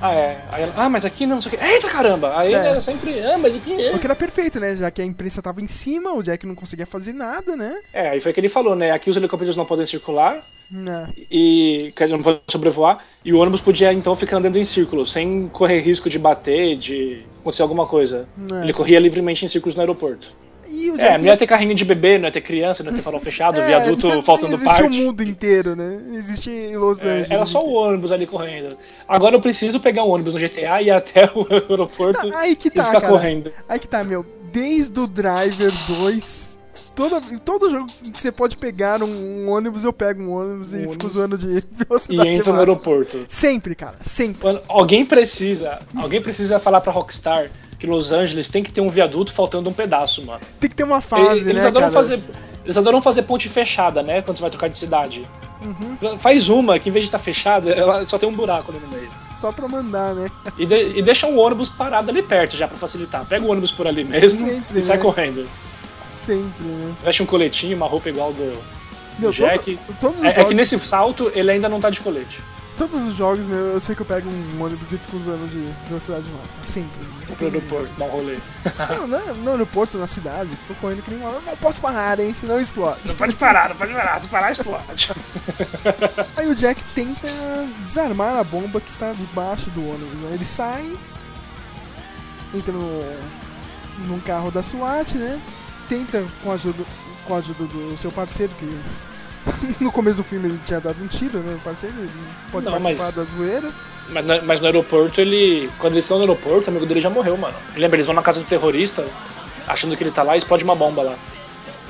Ah, é. Aí ela, ah, mas aqui não, não sei o que. Eita caramba! Aí É. sempre, ah, mas aqui é. O que era perfeito, né? Já que a imprensa tava em cima, o Jack não conseguia fazer nada, né? É, aí foi o que ele falou, né? Aqui os helicópteros não podem circular Né. e quer dizer, não podem sobrevoar e o ônibus podia então ficar andando em círculos, sem correr risco de bater, de acontecer alguma coisa. É. Ele corria livremente em círculos no aeroporto. E o É, não ia ter carrinho de bebê, não ia ter criança, não ia ter farol fechado, É, viaduto não faltando existe parte. o mundo inteiro, né? Existe Los É, Angeles. era só o ônibus ali correndo. Agora eu preciso pegar um ônibus no GTA e ir até o aeroporto Tá, aí que tá, e ficar cara. correndo. Aí que tá, meu. Desde o Driver 2, toda, todo jogo que você pode pegar um, um ônibus, eu pego um ônibus e fico usando de E velocidade entra no aeroporto. Sempre, cara, sempre. Mano, alguém precisa, alguém precisa falar pra Rockstar que Los Angeles tem que ter um viaduto faltando um pedaço, mano. Tem que ter uma fase, Eles né, adoram cara? fazer, eles adoram fazer ponte fechada, né, quando você vai trocar de cidade. Uhum. Faz uma que em vez de estar fechada, ela só tem um buraco ali no meio. Só pra mandar, né? E, de- e deixa um ônibus parado ali perto já pra facilitar. Pega o ônibus por ali mesmo Sempre, e sai né? correndo. Sempre, né? Veste um coletinho, uma roupa igual do, do Jack. todo- é, é jogos- que nesse salto ele ainda não tá de colete. Todos os jogos, meu, eu sei que eu pego um ônibus e fico usando de velocidade máxima. Sempre. Vou pro aeroporto, dar um rolê. Não, não, no aeroporto, na cidade, fico correndo que nem uma. Não posso parar, hein? Senão explode. Não pode parar, não pode parar. Se parar, explode. Aí o Jack tenta desarmar a bomba que está debaixo do ônibus. né? Ele sai, entra no, num carro da SWAT, né? Tenta com a ajuda, com a ajuda do seu parceiro, que no começo do filme ele tinha dado um tiro, né? O parceiro ele pode Não, participar mas- da zoeira. Mas, no- mas no aeroporto, ele. Quando eles estão no aeroporto, o amigo dele já morreu, mano. Lembra, eles vão na casa do terrorista, achando que ele tá lá e explode uma bomba lá.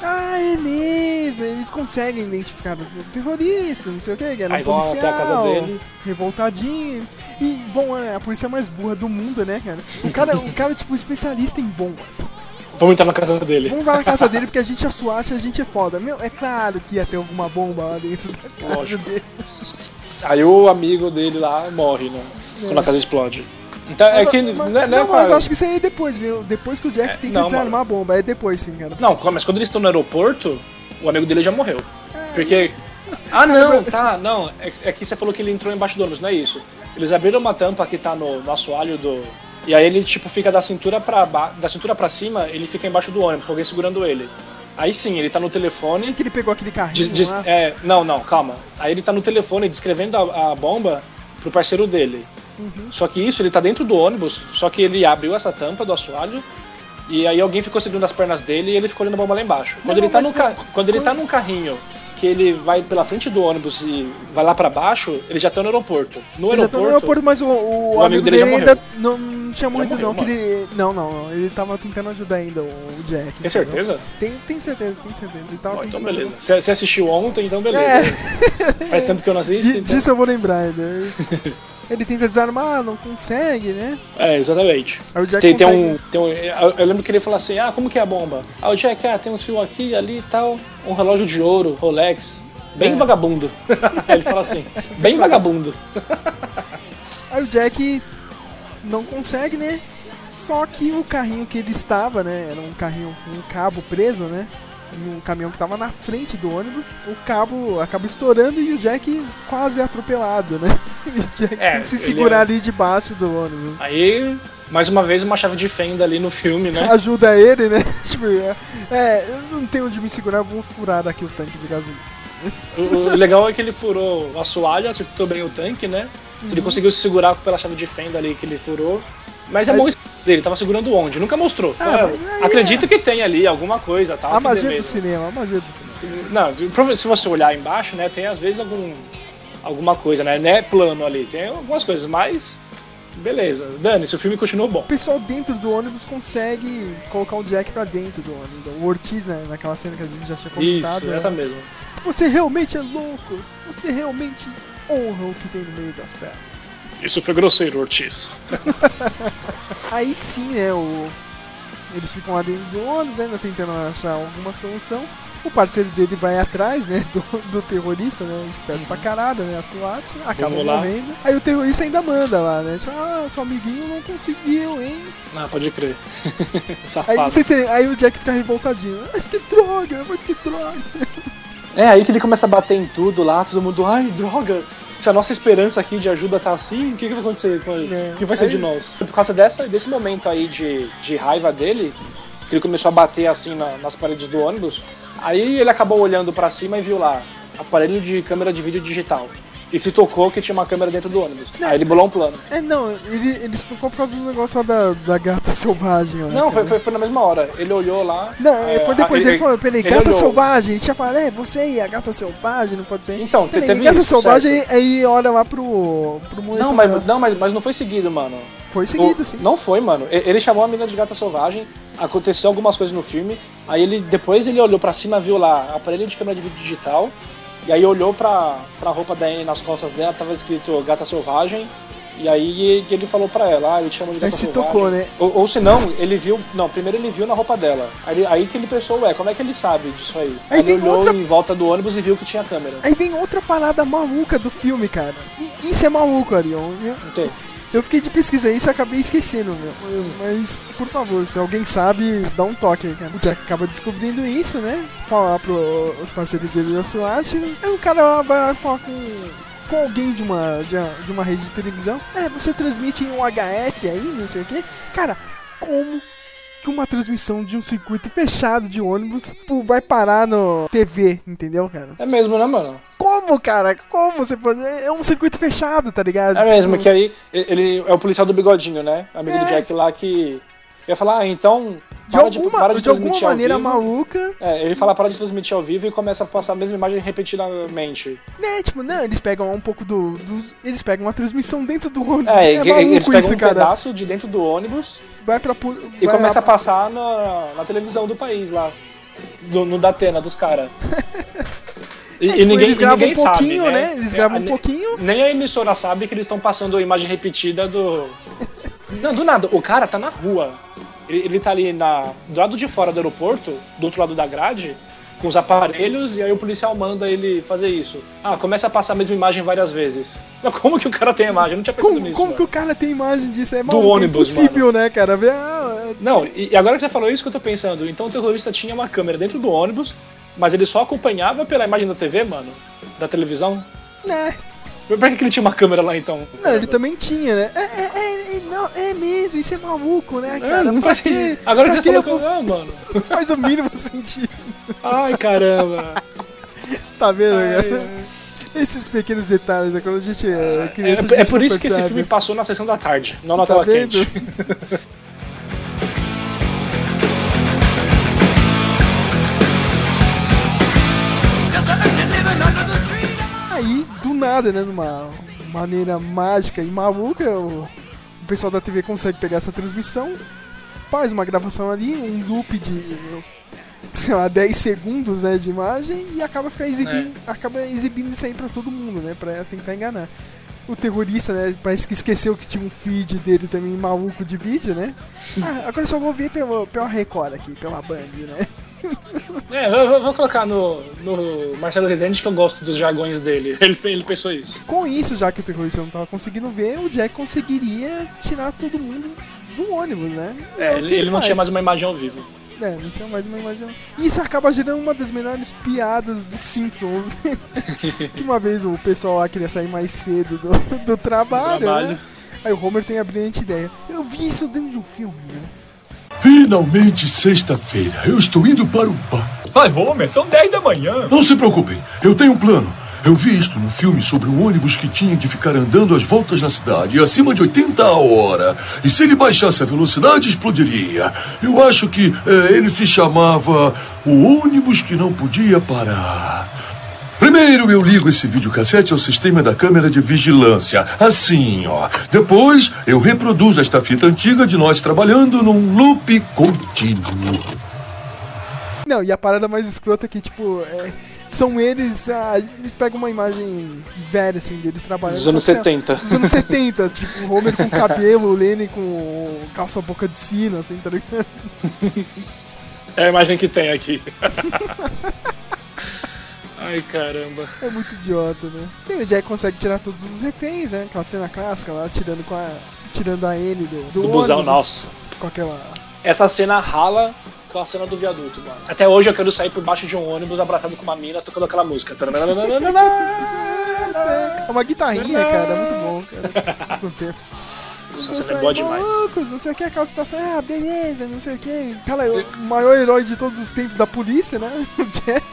Ah, é mesmo! Eles conseguem identificar o terrorista, não sei o que, era um Aí vão policial, até a casa dele. revoltadinho. E, bom, é a polícia mais burra do mundo, né, cara? O cara, o cara tipo, especialista em bombas. Vamos entrar na casa dele. Vamos lá na casa dele porque a gente é SWAT, a gente é foda. Meu, é claro que ia ter alguma bomba lá dentro da casa Lógico. dele. Aí o amigo dele lá morre, né? É. Quando a casa explode. Então é Mas- que. mas- né, não, mas cara? eu acho que isso aí é depois, viu? Depois que o Jack É, tenta não, desarmar a bomba, é depois sim, cara. Não, mas quando eles estão no aeroporto, o amigo dele já morreu. É. Porque. Ah, não, tá, não. É, é que você falou que ele entrou embaixo do ônibus, não é isso. Eles abriram uma tampa que tá no, no assoalho do. E aí ele, tipo, fica da cintura pra da cintura pra cima, ele fica embaixo do ônibus, com alguém segurando ele. Aí sim, ele tá no telefone. Que ele pegou aquele carrinho Diz- lá. é, não, não, calma. Aí ele tá no telefone descrevendo a, a bomba pro parceiro dele. Uhum. Só que isso, ele tá dentro do ônibus, só que ele abriu essa tampa do assoalho e aí alguém ficou segurando as pernas dele e ele ficou olhando a bomba lá embaixo. Quando Não, ele tá no ca... quando- quando ele tá num carrinho que ele vai pela frente do ônibus e vai lá pra baixo, ele já tá no aeroporto. No Ele já tá aeroporto, no aeroporto, mas o, o, o amigo dele já ainda não, não tinha morrido, não. Que ele, não, não. Ele tava tentando ajudar ainda o Jack. Tem certeza? Tem, tem certeza, tem certeza. Ele tava então beleza. Você assistiu ontem, então beleza. É. Faz tempo que eu não assisto, então... Disso eu vou lembrar ainda. Ele tenta desarmar, não consegue, né? É, exatamente. Aí o Jack tem, tem um, tem um. Eu eu lembro que ele falou assim: ah, como que é a bomba? Ah, o Jack, ah, tem uns fios aqui ali e tal. Um relógio de ouro, Rolex. Bem É. vagabundo. ele fala assim: bem vagabundo. Aí o Jack não consegue, né? Só que o carrinho que ele estava, né? Era um carrinho com um cabo preso, né? Um caminhão que estava na frente do ônibus. O cabo acaba estourando e o Jack quase é atropelado, né? E o Jack É, tem que se ele segurar é- ali debaixo do ônibus. Aí, mais uma vez, uma chave de fenda ali no filme, né? Ajuda ele, né? Tipo, é, é, eu não tenho onde me segurar, eu vou furar daqui o tanque de gasolina. O, o legal é que ele furou a assoalho, acertou bem o tanque, né? Ele Uhum. conseguiu se segurar pela chave de fenda ali que ele furou. Mas é bom isso dele, tava segurando onde? Nunca mostrou. Ah, mas aí acredito que tem ali alguma coisa, tal. A que dê magia do mesmo. cinema, a magia do cinema. Não, de- prova- se você olhar embaixo, né, tem às vezes algum alguma coisa, né? Não é plano ali, tem algumas coisas, mas beleza. Dane, se o filme continuou bom. O pessoal dentro do ônibus consegue colocar o Jack pra dentro do ônibus. O Ortiz, né, naquela cena que a gente já tinha comentado. Isso, né? essa mesmo. Você realmente é louco. Você realmente honra o que tem no meio das pernas. Isso foi grosseiro, Ortiz. Aí sim, né, o... eles ficam lá dentro do ônibus, ainda tentando achar alguma solução. O parceiro dele vai atrás, né, do, do terrorista, né, esperto pra caralho, né, a SWAT, acaba Vamos lá. morrendo. Aí o terrorista ainda manda lá, né, tipo, ah, seu amiguinho não conseguiu, hein. Ah, pode crer. Aí, Safado. não sei se, aí o Jack fica revoltadinho, mas que droga, mas que droga. É aí que ele começa a bater em tudo lá, todo mundo, ai, droga! Se a nossa esperança aqui de ajuda tá assim, o que, que vai acontecer com ele? É. O que vai ser Aí- de nós? Por causa dessa, desse momento aí de, de raiva dele, que ele começou a bater assim na- nas paredes do ônibus, aí ele acabou olhando pra cima e viu lá, aparelho de câmera de vídeo digital. E se tocou que tinha uma câmera dentro do ônibus. Aí ele bolou um plano. É, não, ele, ele se tocou por causa do negócio da, da gata selvagem. lá, Não, foi, foi, foi na mesma hora. Ele olhou lá. Não, é, foi depois a- ele, falou, peraí, ele gata olhou. selvagem. Tinha falado, é, você aí, a gata selvagem, não pode ser. Então, Peraí, teve gata isso, selvagem, certo. aí olha lá pro, pro monitor. Não, mas, não mas, mas não foi seguido, mano. Foi seguido, O- sim. Não foi, mano. Ele chamou a menina de gata selvagem, aconteceu algumas coisas no filme, aí ele depois ele olhou pra cima, viu lá aparelho de câmera de vídeo digital, e aí olhou pra, pra roupa da Anne nas costas dela, tava escrito gata selvagem, e aí ele falou pra ela, ah, ele te chamou de Aí gata se selvagem. tocou, né? Ou, ou se não, ele viu. Não, primeiro ele viu na roupa dela. Aí, aí que ele pensou, ué, como é que ele sabe disso aí? Aí ele olhou outra- em volta do ônibus e viu que tinha câmera. Aí vem outra parada maluca do filme, cara. E isso é maluco, Arion. Eu, Entende? Eu fiquei de pesquisa isso e acabei esquecendo, meu. Eu- Mas, por favor, se alguém sabe, dá um toque aí, cara. O Jack acaba descobrindo isso, né? Falar pros parceiros dele da SWAT. Aí o cara vai falar com, com alguém de uma, de, uma- de uma rede de televisão. É, você transmite em um HF aí, não sei o quê. Cara, como que uma transmissão de um circuito fechado de ônibus vai parar no TV, entendeu, cara? É mesmo, né, mano? Como, cara? Como você pode. É um circuito fechado, tá ligado? É mesmo, Tipo, que aí ele é o policial do bigodinho, né? Amigo do É. Jack lá que. Ia falar, ah, então. De Para de, alguma, para de, de alguma maneira maluca. É, ele fala para de transmitir ao vivo e começa a passar a mesma imagem repetidamente. Né, tipo, não, eles pegam um pouco do. dos- eles pegam uma transmissão dentro do ônibus. É, é e- maluco eles pegam isso, um cara. pedaço de dentro do ônibus Vai pra. pu- e vai começa a lá- passar na, na televisão do país lá. Do, no Datena, dos caras. E, É, e tipo, ninguém, eles e gravam um pouquinho, sabe, né? Eles gravam um ne- pouquinho. Nem a emissora sabe que eles estão passando a imagem repetida do. Não, do nada. O cara tá na rua. Ele, ele tá ali na, do lado de fora do aeroporto, do outro lado da grade, com os aparelhos, e aí o policial manda ele fazer isso. Ah, começa a passar a mesma imagem várias vezes. Mas como que o cara tem a imagem? Eu não tinha pensado Como, nisso. como mano. que o cara tem imagem disso? É Do maluco, ônibus, é impossível, né, cara? Ver, ah, Não, e e agora que você falou isso que eu tô pensando, então o terrorista tinha uma câmera dentro do ônibus, mas ele só acompanhava pela imagem da TV, mano? Da televisão? né? Pra que que ele tinha uma câmera lá então? Não, ele também tinha, né? É, é, é, é, não, é mesmo, isso é maluco, né, cara? É, não Pra faz sentido. Agora que você falou que eu. Ah, mano. Não faz o mínimo sentido. Ai, caramba. Tá vendo, Ai, cara? Esses pequenos detalhes, é quando a gente é criança. É, é por não isso que esse percebe. filme passou na sessão da tarde, não na Tá tela vendo? quente. Nada, né, numa maneira mágica e maluca, o, o pessoal da TV consegue pegar essa transmissão, faz uma gravação ali, um loop de, sei lá, 10 segundos, né, de imagem e acaba ficar exibindo, acaba exibindo isso aí pra todo mundo, né, pra tentar enganar. O terrorista, né, parece que esqueceu que tinha um feed dele também maluco de vídeo, né? Ah, agora eu só vou ver pela, pela Record aqui, pela Band, né? É, eu vou, colocar no, no Marcelo Rezende que eu gosto dos jargões dele. Ele, ele pensou isso. Com isso, já que o terrorista não tava conseguindo ver, o Jack conseguiria tirar todo mundo do ônibus, né? É, o ele, ele não tinha mais uma imagem ao vivo. É, não tinha mais uma imagem. E isso acaba gerando uma das melhores piadas dos Simpsons. que uma vez o pessoal lá queria sair mais cedo do, do trabalho. trabalho. Né? Aí o Homer tem a brilhante ideia. Eu vi isso dentro de um filme, né? Finalmente sexta-feira. Eu estou indo para o bar. Ai, Homer, são 10 da manhã. Não se preocupem, eu tenho um plano. Eu vi isto no filme sobre um ônibus que tinha que ficar andando às voltas na cidade, acima de 80 a hora. E se ele baixasse a velocidade, explodiria. Eu acho que eh, ele se chamava O Ônibus que Não Podia Parar. Primeiro eu ligo esse videocassete ao sistema da câmera de vigilância, assim, ó. Depois eu reproduzo esta fita antiga de nós trabalhando num loop contínuo. Não, e a parada mais escrota é que, tipo, é, são eles. ah, eles pegam uma imagem velha, assim, deles trabalhando. Dos anos só que, 70. Dos anos 70, tipo, o Homer com cabelo, o Lenny com calça boca de sino, assim, tá ligado? É a imagem que tem aqui. Ai, caramba. É muito idiota, né? E o Jack consegue tirar todos os reféns, né? Aquela cena clássica lá, tirando com a. Tirando a N do, do, Do busão, ônibus, né? nossa. Com aquela. Essa cena rala com a cena do viaduto, mano. Até hoje eu quero sair por baixo de um ônibus abraçado com uma mina tocando aquela música. É uma guitarrinha, cara, é muito bom, cara. Com o tempo. Essa cena é boa demais. malucos, não sei o que, aquela situação, ah, beleza, não sei o que. Cara, o maior herói de todos os tempos da polícia, né? O Jack.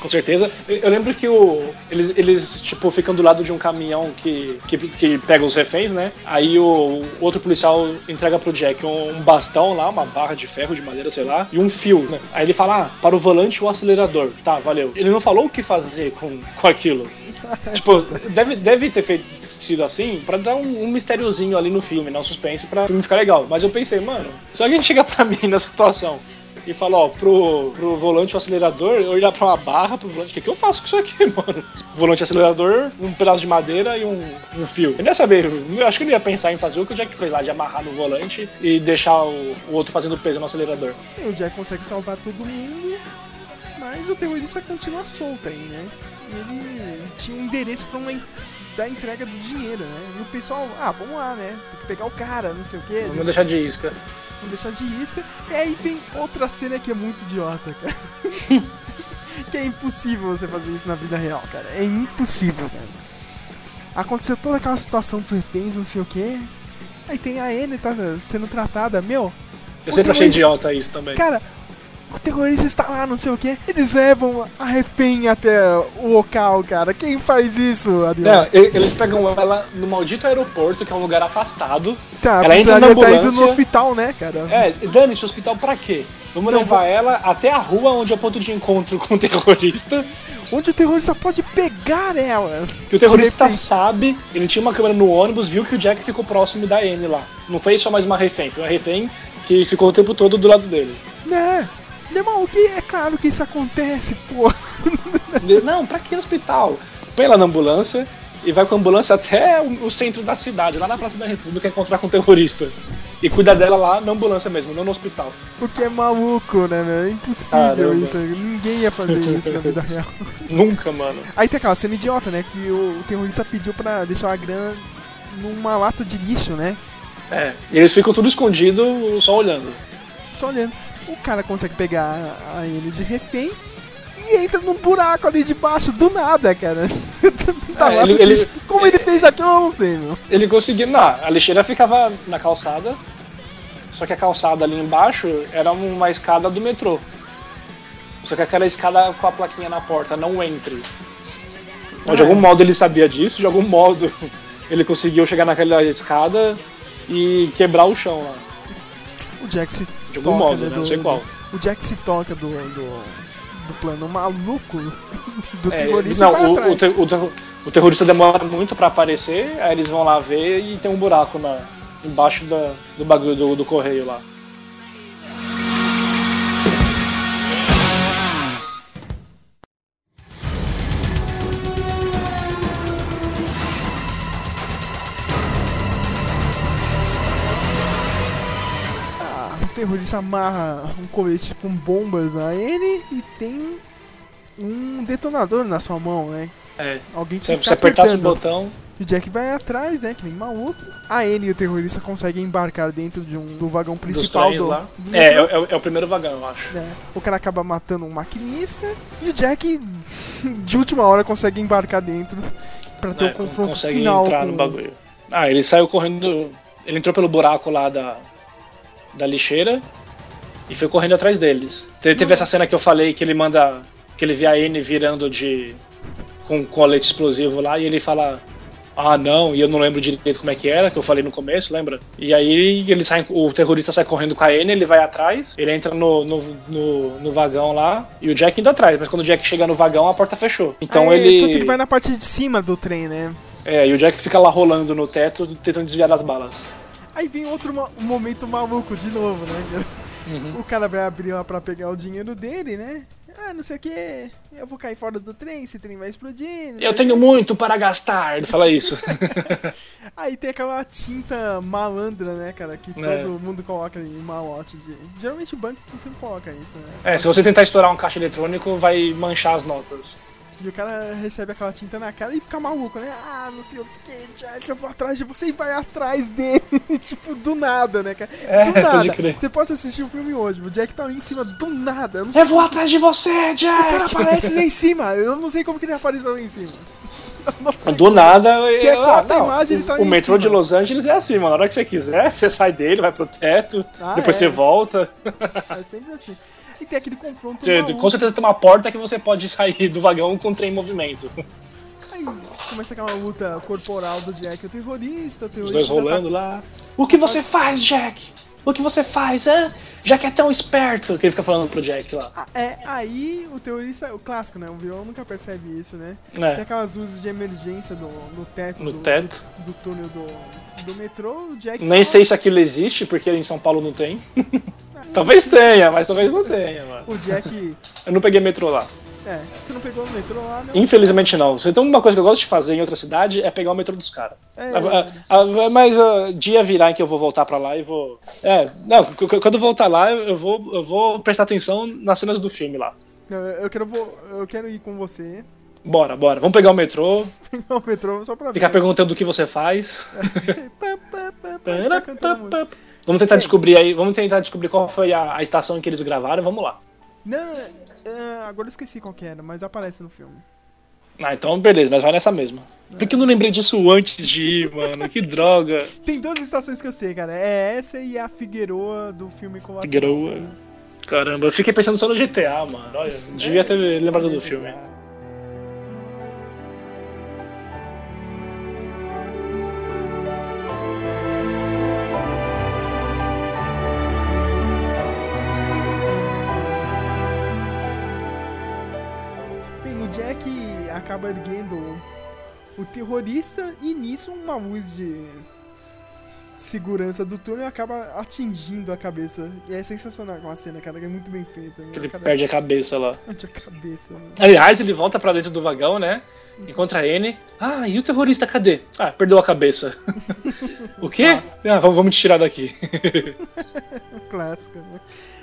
Com certeza. Eu lembro que o, eles, eles, tipo, ficam do lado de um caminhão que, que, que pega os reféns, né? Aí o, outro policial entrega pro Jack um, um bastão lá, uma barra de ferro, de madeira, sei lá, e um fio, né? Aí ele fala, ah, para o volante o acelerador. Tá, valeu. Ele não falou o que fazer com, com aquilo. tipo, deve, deve ter feito, sido assim pra dar um, um mistériozinho ali no filme, não suspense, pra o filme ficar legal. Mas eu pensei, mano, se alguém chegar pra mim na situação e falar, ó, pro, pro volante o acelerador, eu olhar pra uma barra, pro volante, o que, que eu faço com isso aqui, mano? Volante acelerador, um pedaço de madeira e um, um fio. Eu não ia saber, eu acho que eu não ia pensar em fazer o que o Jack fez lá, de amarrar no volante e deixar o, o outro fazendo peso no acelerador. E o Jack consegue salvar todo mundo, mas o terrorista continua solto aí, né? E ele tinha um endereço pra uma da entrega do dinheiro, né? E o pessoal, ah, vamos lá, né? Tem que pegar o cara, não sei o quê. Vamos deixar de isca. Vamos deixar de isca. E aí vem outra cena que é muito idiota, cara. que é impossível você fazer isso na vida real, cara. É impossível, cara. Aconteceu toda aquela situação dos reféns, não sei o quê. Aí tem a Anne tá sendo tratada, meu. Eu sempre achei idiota isso também. Cara, o terrorista está lá, não sei o que. Eles levam a refém até o local, cara. Quem faz isso, Adriano? Não, eles pegam ela no maldito aeroporto, que é um lugar afastado. Sabe, ela entra na tá ambulância. indo no hospital, né, cara? É, dane-se, hospital pra quê? Vamos Não, levar ela até a rua onde é o ponto de encontro com o terrorista. Onde o terrorista pode pegar ela. Que o terrorista sabe, ele tinha uma câmera no ônibus, viu que o Jack ficou próximo da Anne lá. Não foi só mais uma refém, foi uma refém que ficou o tempo todo do lado dele. Né? Irmão, que é claro que isso acontece, pô. Não, pra que hospital? Põe ela na ambulância e vai com a ambulância até o, o centro da cidade, lá na Praça da República, encontrar com o terrorista. E cuidar dela lá na ambulância mesmo, não no hospital. Porque é maluco, né, meu? É impossível Caramba. isso. Ninguém ia fazer isso na vida real. Nunca, mano. Aí tem aquela cena idiota, né? Que o, o terrorista pediu pra deixar a grana numa lata de lixo, né? É, e eles ficam tudo escondido, só olhando. Só olhando. O cara consegue pegar a ele de refém e entra num buraco ali debaixo, do nada, cara. da É, ele- ele-. Como ele fez aquilo, eu não sei, meu. Ele conseguiu. Não, a lixeira ficava na calçada, só que a calçada ali embaixo era uma escada do metrô. Só que aquela escada com a plaquinha na porta, não entre. Mas de É. algum modo ele sabia disso, de algum modo ele conseguiu chegar naquela escada e quebrar o chão lá. O Jack se De algum toca, modo, né, do- Não sei qual. O Jack se toca do, do, do plano maluco do É, terrorista não, e vai o, o, ter- o o terrorista demora muito pra aparecer, aí eles vão lá ver e tem um buraco na, embaixo da, do bagulho do, do correio lá. Terrorista amarra um colete com bombas na N e tem um detonador na sua mão, né? É. Alguém Se que você apertasse o botão. E o Jack vai atrás, né? Que nem maluco. A N e o terrorista conseguem embarcar dentro de um, do vagão Dos principal trens do, lá. do É, é, é o- primeiro vagão, eu acho. É, O cara acaba matando um maquinista e o Jack, de última hora, consegue embarcar dentro pra ter É, o confronto consegue final. entrar com... no bagulho. Ah, ele saiu correndo. Ele entrou pelo buraco lá da, da lixeira e foi correndo atrás deles. Te- Teve essa cena que eu falei que ele manda. que ele vê a N virando de. com um colete explosivo lá e ele fala. Ah, não, e eu não lembro direito como é que era, que eu falei no começo, lembra? E aí ele sai, o terrorista sai correndo com a N, ele vai atrás, ele entra no, no, no, no vagão lá, e o Jack indo atrás, mas quando o Jack chega no vagão, a porta fechou. Então Ah, é, ele. Só que ele vai na parte de cima do trem, né? É, e o Jack fica lá rolando no teto, tentando desviar das balas. Aí vem outro mo- momento maluco de novo, né? Uhum. O cara vai abrir lá pra pegar o dinheiro dele, né? Ah, não sei o que, eu vou cair fora do trem, esse trem vai explodir. Eu tenho quê. muito para gastar, ele fala isso. Aí tem aquela tinta malandra, né, cara? Que É. todo mundo coloca em malote de. Geralmente o banco sempre coloca isso, né? É, se você tentar estourar um caixa eletrônico, vai manchar as notas. E o cara recebe aquela tinta na cara e fica maluco, né? Ah, não sei o que, Jack, eu vou atrás de você e vai atrás dele. tipo, do nada, né, cara? É, do pode nada. crer. Você pode assistir o filme hoje, o Jack tá ali em cima do nada. Eu, Eu vou atrás de você, Jack! O cara aparece lá em cima. Eu não sei como que ele apareceu lá em cima. Do nada, Que eu- é ah, não, imagem, ele tá o, metrô cima. de Los Angeles é assim, mano. Na hora que você quiser, você sai dele, vai pro teto, Ah, depois é. você volta. É sempre assim. Tem aquele confronto Você- com certeza tem uma porta que você pode sair do vagão com o trem em movimento. Aí começa aquela luta corporal do Jack e o terrorista. O Os terrorista dois já tá- rolando lá. O que você faz, Jack? O que você faz, hã? Jack é tão esperto que ele fica falando pro Jack lá. Ah, É, aí o terrorista, o clássico, né? O vilão nunca percebe isso, né? É. Tem aquelas luzes de emergência no, no teto, No do, teto. do, do túnel do, do metrô. O Jack Nem só- sei se aquilo existe, porque em São Paulo não tem. talvez tenha, mas talvez não tenha, mano. O Jack. Eu não peguei metrô lá. É, você não pegou no metrô lá, não? Infelizmente não. Tem uma coisa que eu gosto de fazer em outra cidade é pegar o metrô dos caras. É, Ah, ah, ah, Mas ah, dia virá em que eu vou voltar pra lá e vou. É, não, quando eu voltar lá, eu vou, eu vou prestar atenção nas cenas do filme lá. Não, eu quero, eu quero ir com você, Bora, bora. Vamos pegar o metrô, pegar o metrô só pra ver. ficar perguntando o que você faz. Vamos tentar descobrir aí, vamos tentar descobrir qual foi a, a estação em que eles gravaram, vamos lá. Não, é, agora eu esqueci qual que era, mas aparece no filme. Ah, então beleza, nós vai nessa mesma. Por que eu não lembrei disso antes de ir, mano? Que droga. Tem duas estações que eu sei, cara. É essa e a Figueroa do filme Colateral. Figueroa. Caramba, eu fiquei pensando só no GTA, mano. Olha, devia ter lembrado do filme. Bem, o Jack acaba erguendo o terrorista e nisso uma luz de segurança do túnel acaba atingindo a cabeça. E é sensacional aquela cena, cara, que é muito bem feita. né? Ele Cara, perde a cabeça lá. Perde a cabeça. né? Aliás, ele volta pra dentro do vagão, né? Encontra a N. Ah, e o terrorista cadê? Ah, perdeu a cabeça. o quê? Ah, vamos, vamos te tirar daqui. Clássico, né?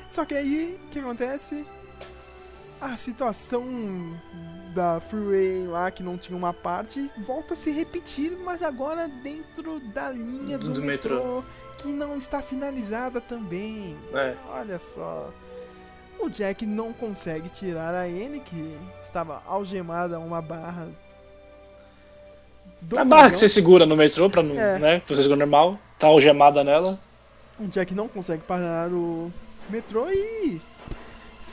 Só que aí, o que acontece? A situação da Freeway lá, que não tinha uma parte, volta a se repetir, mas agora dentro da linha do, Do metrô, metrô. que não está finalizada também. É. Olha só. O Jack não consegue tirar a N, que estava algemada a uma barra. A barra que você segura no metrô, pra não, É. né? Que você segura normal, tá algemada nela. O Jack não consegue parar o metrô e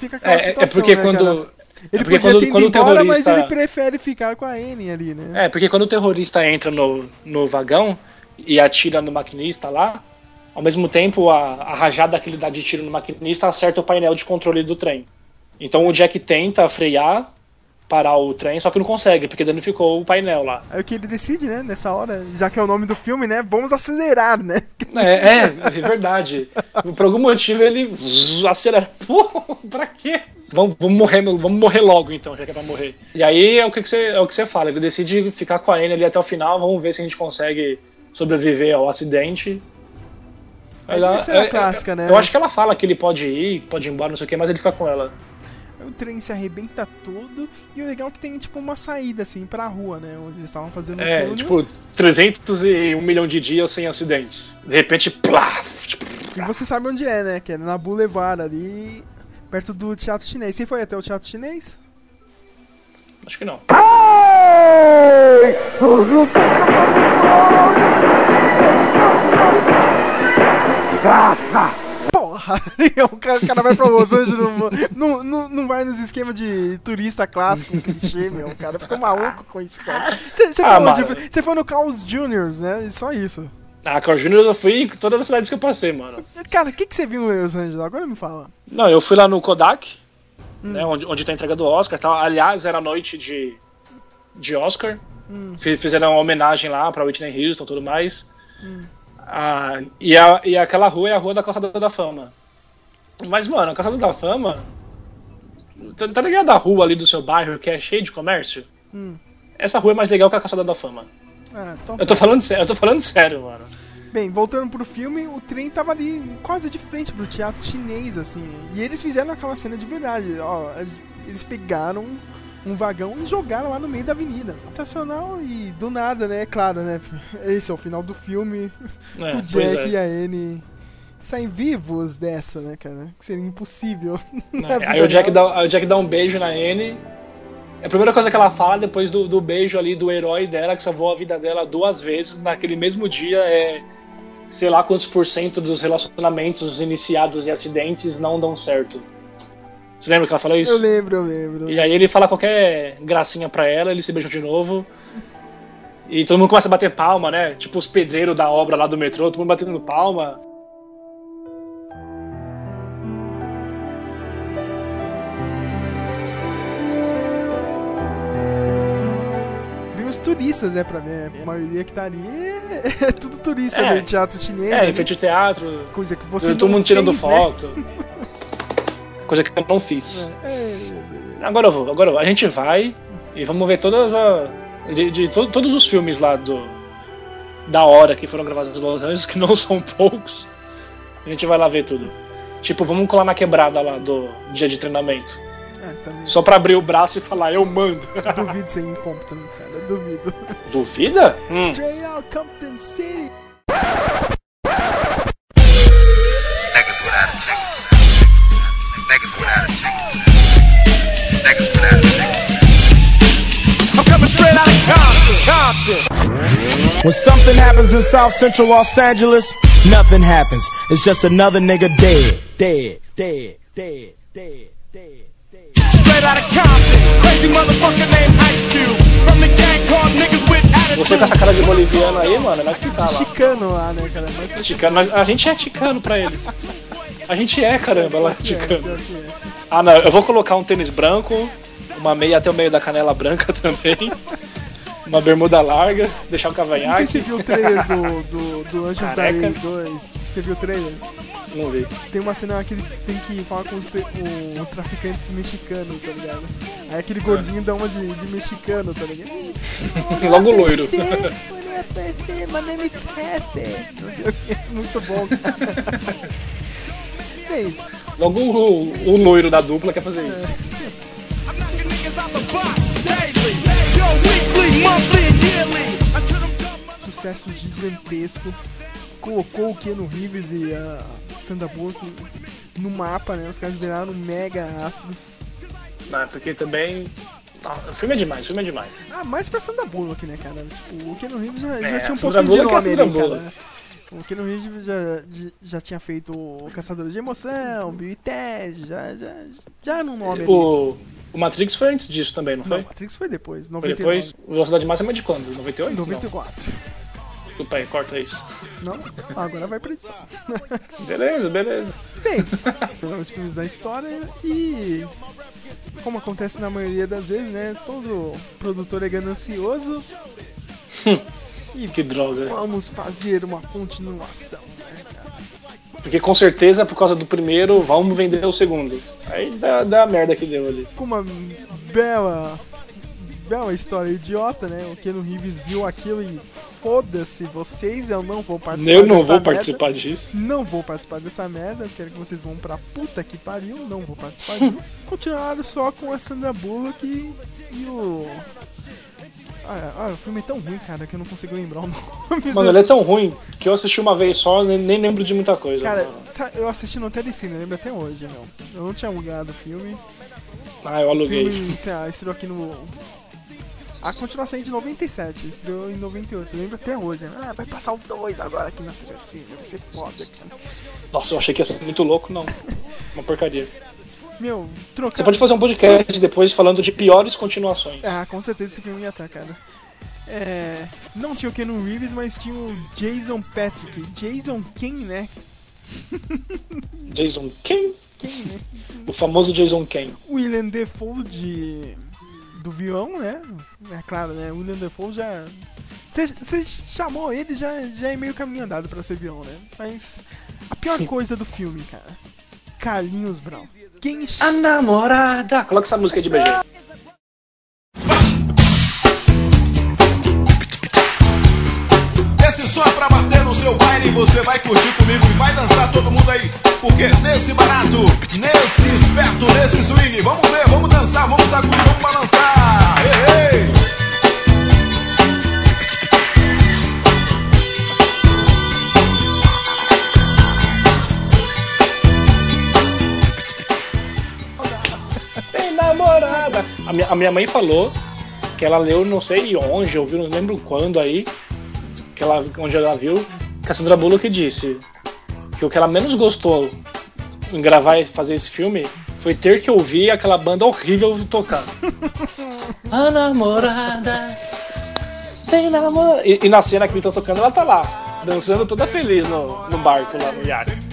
fica aquela É, é situação, porque né, quando. cara? Ele é porque quando, quando o embora, terrorista. mas ele prefere ficar com a N ali, né? É, porque quando o terrorista entra no, no vagão e atira no maquinista lá, ao mesmo tempo a, a rajada que ele dá de tiro no maquinista acerta o painel de controle do trem. Então o Jack tenta frear, parar o trem, só que não consegue, porque danificou o painel lá. Aí o que ele decide, né, nessa hora, já que é o nome do filme, né, vamos acelerar, né? É, é, é verdade. Por algum motivo ele acelera. Pô, pra quê? Vamos, vamos, morrer, vamos morrer logo então, já que é pra morrer. E aí é o que, que você, é o que você fala, ele decide ficar com a N ali até o final, vamos ver se a gente consegue sobreviver ao acidente. Ela- Essa é a é- clássica, é- né? Eu acho que ela fala que ele pode ir, pode ir embora, não sei o que, mas ele fica com ela. O trem se arrebenta todo e o legal é que tem tipo uma saída assim pra rua, né? Onde eles estavam fazendo o É, túnel. tipo, 301 milhão de dias sem acidentes. De repente, plaf! Tipo, E você sabe onde é, né? Que é na Boulevard ali, perto do Teatro Chinês. Você foi até o Teatro Chinês? acho que não. Graça! O cara, o cara vai pra Los Angeles, não, não, não, vai nos esquemas de turista clássico, clichê, meu. O cara fica maluco com isso, cara. Você você Ah, foi, foi no Carl's Juniors, né? E só isso. Ah, Carl Jr. eu fui em todas as cidades que eu passei, mano. Cara, o que, que você viu em Los Angeles? Agora me fala. Não, eu fui lá no Kodak, Hum. né, onde, onde tem a entrega do Oscar e tal. Aliás, era noite de, de Oscar. Hum. Fi- Fizeram uma homenagem lá pra Whitney Houston e tudo mais. Hum. Ah, e, a, e aquela rua é a rua da Calçada da Fama. Mas, mano, a Calçada da Fama. Tá, tá ligado a rua ali do seu bairro que é cheia de comércio? Hum. Essa rua é mais legal que a Calçada da Fama. Ah, então Eu tô tá. falando sério, eu tô falando sério, mano. Bem, voltando pro filme, o trem tava ali quase de frente pro teatro chinês, assim. E eles fizeram aquela cena de verdade. Ó, eles pegaram um vagão e jogaram lá no meio da avenida. Sensacional e do nada, né? Claro, né? Esse é o final do filme. É, o Jack é. e a Anne saem vivos dessa, né, cara? Que seria impossível. vida Aí o Jack, dá, aí o Jack dá um beijo na Anne. É a primeira coisa que ela fala depois do, do beijo ali do herói dela, que salvou a vida dela duas vezes naquele mesmo dia. É sei lá quantos por cento dos relacionamentos iniciados em acidentes não dão certo. Você lembra que ela falou isso? Eu lembro, eu lembro. E aí ele fala qualquer gracinha pra ela, eles se beijam de novo. E todo mundo começa a bater palma, né? Tipo os pedreiros da obra lá do metrô, todo mundo batendo palma. Turistas, né, pra ver. A maioria que tá ali é, é tudo turista É. do teatro chinês. É, enfeite de teatro. Coisa que você todo mundo tirando fez, né? Coisa que eu não fiz. É, Agora eu vou, agora eu vou. A gente vai e vamos ver todas a. De, de to- todos os filmes lá do. Da hora que foram gravados em Los Angeles, que não são poucos. A gente vai lá ver tudo. Tipo, vamos colar na quebrada lá do dia de treinamento. É, também. Só pra abrir o braço e falar, eu mando. Duvido ser em Compton, cara. Duvido. Duvida? Hum. Straight out Compton City. Compton. When something happens in South Central Los Angeles, nothing happens. It's just another nigga dead, dead, dead, dead, dead, dead, dead. Straight out of Compton, crazy motherfucker named Ice Cube. From the gang called niggas with Você com essa cara de boliviano aí, mano, é nós que tá lá. Chicano lá, né, cara? Pra Chicano, nós- a gente é ticano pra eles. A gente é, caramba, lá É, que é. Ah, não, eu vou colocar um tênis branco, uma meia até o meio da canela branca também, uma bermuda larga, deixar o Não sei cavanhaque. se você viu o trailer do, do, do Anjos da Careca. Lei 2. Você viu o trailer? Não vi. Tem uma cena que eles têm que falar com os, com os traficantes mexicanos, tá ligado? Aí aquele gordinho dá uma de, de mexicano, tá ligado? Logo loiro. O que. Muito bom, cara. Bem, Logo o, o loiro da dupla quer fazer isso. Sucesso gigantesco. Colocou o Keanu Reeves e a Sandra Bullock no mapa, né? Os caras viraram mega astros. Não, porque também. Ah, o filme é demais, o filme é demais. Ah, mais pra Sandra Bullock, né, cara? Tipo, o Keanu Reeves já, já É, tinha um pouquinho de é nome ali, cara. O Keanu Reeves já, já, já tinha feito o Caçadores de Emoção, Bill e Ted, já, já, já era um nome ali. O, o Matrix foi antes disso também, não foi? Não, Matrix foi depois, Foi 99. depois? O Velocidade Máxima é de quando? 98? 94. Não. Desculpa aí, corta isso. Não? Agora vai pra edição. Beleza, beleza. Bem, os filmes da história e como acontece na maioria das vezes, né? Todo produtor é ganancioso. e Que droga. vamos fazer uma continuação. né, Porque com certeza, por causa do primeiro, vamos vender o segundo. Aí dá, dá a merda que deu ali. Com uma bela, bela história idiota, né? O Keanu Reeves viu aquilo e foda-se vocês, eu não vou participar Eu não vou merda. participar disso. Não vou participar dessa merda, eu quero que vocês vão pra puta que pariu, não vou participar disso. Continuaram só com a Sandra Bullock e, e o. Ah, ah, o filme é tão ruim, cara, que eu não consigo lembrar o nome. Mano, ele é tão ruim que eu assisti uma vez só nem, nem lembro de muita coisa. Cara, mano. eu assisti no Telecine, eu lembro até hoje, meu. Eu não tinha alugado o filme. Ah, eu aluguei. O filme, sei lá, estreou aqui no. A continuação é de 97, estreou em 98, eu lembro até hoje. Ah, vai passar o 2 agora aqui na Telecine, vai ser foda, cara. Nossa, eu achei que ia ser muito louco, não. Uma porcaria. Meu, trocar. Você pode fazer um podcast depois falando de piores continuações. Ah, com certeza esse filme ia estar, cara. É, não tinha o Keanu Reeves, mas tinha o Jason Patrick. Jason quem, né? Jason Ken? Quem, né? O famoso Jason Ken. William Defoe de do vilão, né? É claro, né? William Defoe já você chamou ele já já é meio caminho andado pra ser vilão, né? Mas a pior coisa do filme, cara, Carlinhos Brown. Quem A namorada. Coloca essa música aí de BG. Esse som é pra bater no seu baile, você vai curtir comigo e vai dançar todo mundo aí. Porque nesse barato, nesse esperto, nesse swing, vamos ver, vamos dançar, vamos sacudir, vamos balançar. Ei, ei. A minha, a minha mãe falou que ela leu não sei onde, ouviu, não lembro quando aí, que ela, onde ela viu, que a Sandra Bullock disse que o que ela menos gostou em gravar e fazer esse filme foi ter que ouvir aquela banda horrível tocar. a namorada. Tem namorada. E, e na cena que eles estão tocando, ela tá lá, dançando toda feliz no, no barco lá no iate.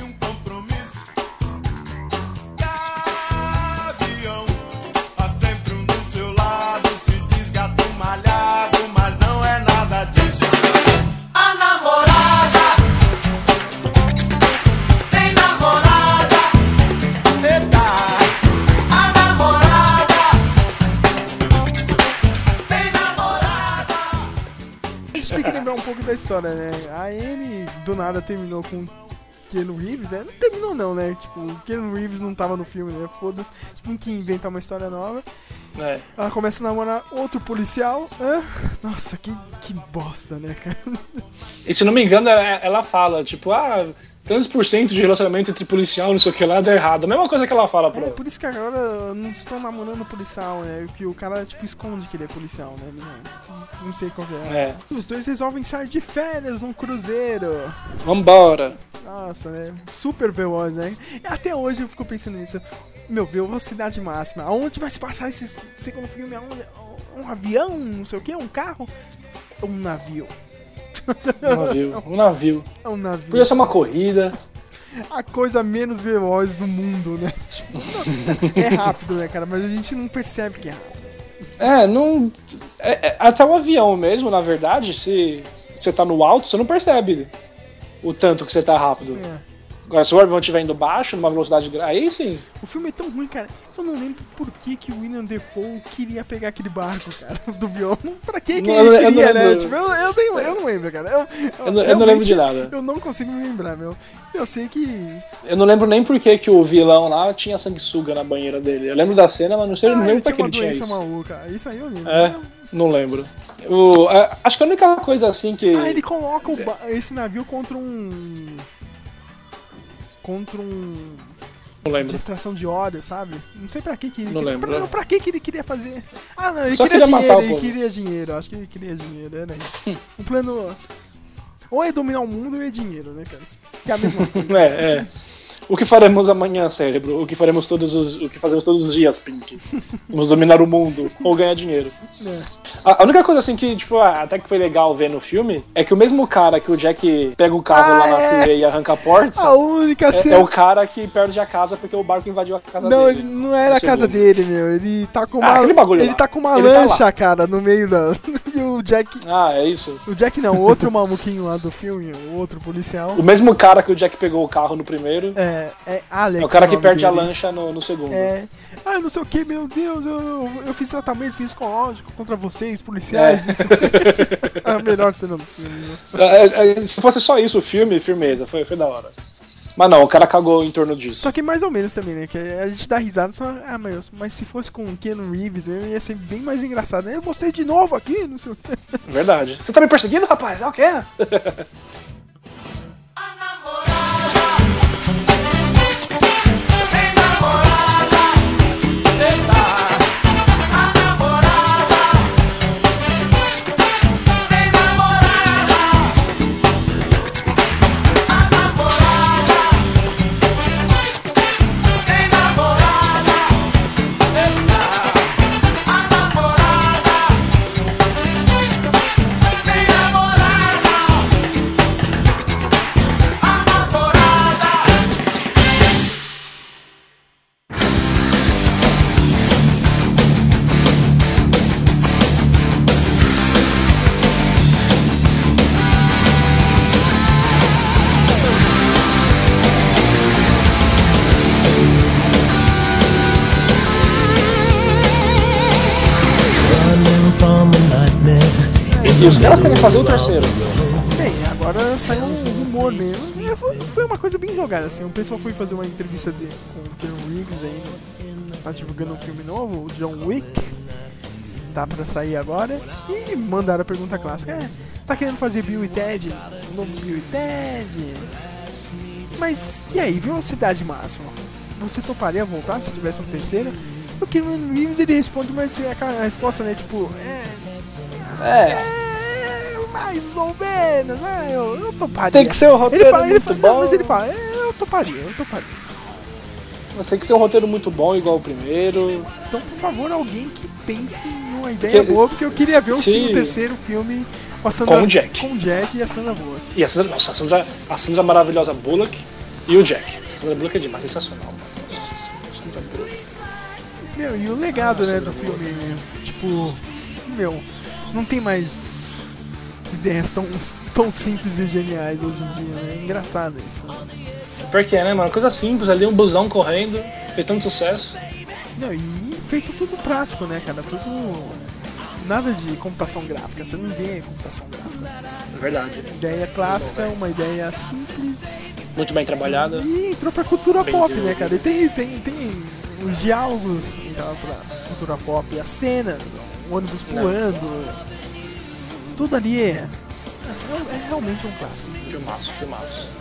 Lembrar um pouco da história, né? A Anne do nada terminou com Keanu Reeves, né? Não terminou não, né? Tipo, o Keanu Reeves não tava no filme, né? Foda-se. Tem que inventar uma história nova. É. Ela começa a namorar outro policial. Hã? Nossa, que, que bosta, né, cara? E se não me engano, ela, ela fala, tipo, ah, tantos por cento de relacionamento entre policial, não sei o que lá, dá errado. A mesma coisa que ela fala pro. É, por isso que agora não estou namorando policial, né? Porque o cara, tipo, esconde que ele é policial, né? Não, não sei qual que é. É. Os dois resolvem sair de férias num cruzeiro. Vambora. Nossa, né? Super veloz, né? E até hoje eu fico pensando nisso. Meu, velocidade máxima. Aonde vai se passar esse segundo filme? Aonde? Um avião? Não sei o que? Um carro? Um navio. Um navio. Um navio. É um navio. Podia ser uma corrida. A coisa menos veloz do mundo, né? Tipo, não, é rápido, né, cara? Mas a gente não percebe que é rápido. É, não. é- é- até o avião mesmo, na verdade, se você tá no alto, você não percebe o tanto que você tá rápido. É. Agora, se o avião estiver indo baixo, numa velocidade. Aí sim. O filme é tão ruim, cara. Eu não lembro por que, que o William Defoe queria pegar aquele barco, cara, do avião. Pra que, que Não, ele eu não queria, né? lembro. Tipo, eu, eu, nem, eu não lembro, cara. Eu, Eu não- eu não lembro de nada. Eu não consigo me lembrar, meu. Eu sei que. Eu não lembro nem por que, que o vilão lá tinha sanguessuga na banheira dele. Eu lembro da cena, mas não sei, eu não Ah, lembro pra que ele tinha isso. maluca. Isso aí eu lembro. É, não lembro. O, acho que a única coisa assim que. Ah, ele coloca ba- esse navio contra um. Contra um. Não lembro. Distração de óleo, sabe? Não sei pra que que ele Não queria. lembro. Pra, pra que que ele queria fazer? Ah, não, ele Só queria queria dinheiro, ele queria dinheiro. Acho que ele queria dinheiro, era isso. um plano. Ou é dominar o mundo ou é dinheiro, né, cara? Que é a mesma coisa. É, é. O que faremos amanhã, cérebro? O que faremos todos os. O que fazemos todos os dias, Pink? Vamos dominar o mundo ou ganhar dinheiro. É. A a única coisa assim que, tipo, ah, até que foi legal ver no filme é que o mesmo cara que o Jack pega o carro lá na Ah, é. e arranca a porta. A única é, cena. é o cara que perde a casa porque o barco invadiu a casa Não, dele. ele não era a casa segundo. dele, meu. Ele tá com Ah, uma. aquele bagulho ele lá. tá com uma Ele tá lancha, lá. cara, no meio da. E o Jack. Ah, é isso. O Jack não, o outro maluquinho lá do filme, o outro policial. O mesmo cara que o Jack pegou o carro no primeiro. É, é Alex. É o cara que perde a dele. lancha no, no segundo. É. Ah, não sei o que, meu Deus, eu, eu fiz tratamento psicológico contra vocês, policiais. não quê. a melhor cena do filme. né? É, é, se fosse só isso o filme, firmeza, foi, foi da hora. Mas não, o cara cagou em torno disso. Só que mais ou menos também, né? Que a gente dá risada só. Ah, mas, mas se fosse com o Keanu Reeves mesmo, ia ser bem mais engraçado, né? Você de novo aqui, não sei o quê. Verdade. Você tá me perseguindo, rapaz? É o quê? E caras querem fazer o terceiro. Bem, agora saiu um rumor mesmo. Foi, uma coisa bem jogada, assim. O pessoal foi fazer uma entrevista de, com o Keanu Reeves aí, tá divulgando um filme novo, o John Wick. Tá pra sair agora. E mandaram a pergunta clássica: é, tá querendo fazer Bill e Ted? Um novo Bill e Ted? Mas e aí, velocidade máxima? Você toparia voltar se tivesse um terceiro? O Keanu Reeves ele responde, mas é aquela resposta, né? Tipo, é. É. mais ou menos, né? Eu, eu toparia. Tem que ser um roteiro ele fala, ele muito fala, bom. Não, mas ele fala, é, eu toparia, eu toparia. Tem que ser um roteiro muito bom, igual o primeiro. Então, por favor, alguém que pense em uma Porque- ideia boa, porque eu queria ver sim, o terceiro filme com a Sandra Com o Jack. Com o Jack e a Sandra Bullock. E a Sandra, nossa, a Sandra, a Sandra maravilhosa Bullock e o Jack. A Sandra Bullock é demais, sensacional. Sandra Bullock. Meu, e o legado, né, do filme, tipo, meu, não tem mais ideias tão, tão simples e geniais hoje em dia, né? É engraçado isso. Porque, né, mano? Coisa simples ali, um busão correndo, fez tanto sucesso. Não, e feito tudo prático, né, cara? Tudo. Nada de computação gráfica, você não vê computação gráfica. É verdade. Ideia clássica, uma ideia simples Muito bem trabalhada. e entrou pra cultura Bem pop, né, cara? E tem, tem, tem os diálogos entraram pra cultura pop, a cena, o ônibus voando. Tudo ali é, é, realmente um clássico. Filmaço, filmaço.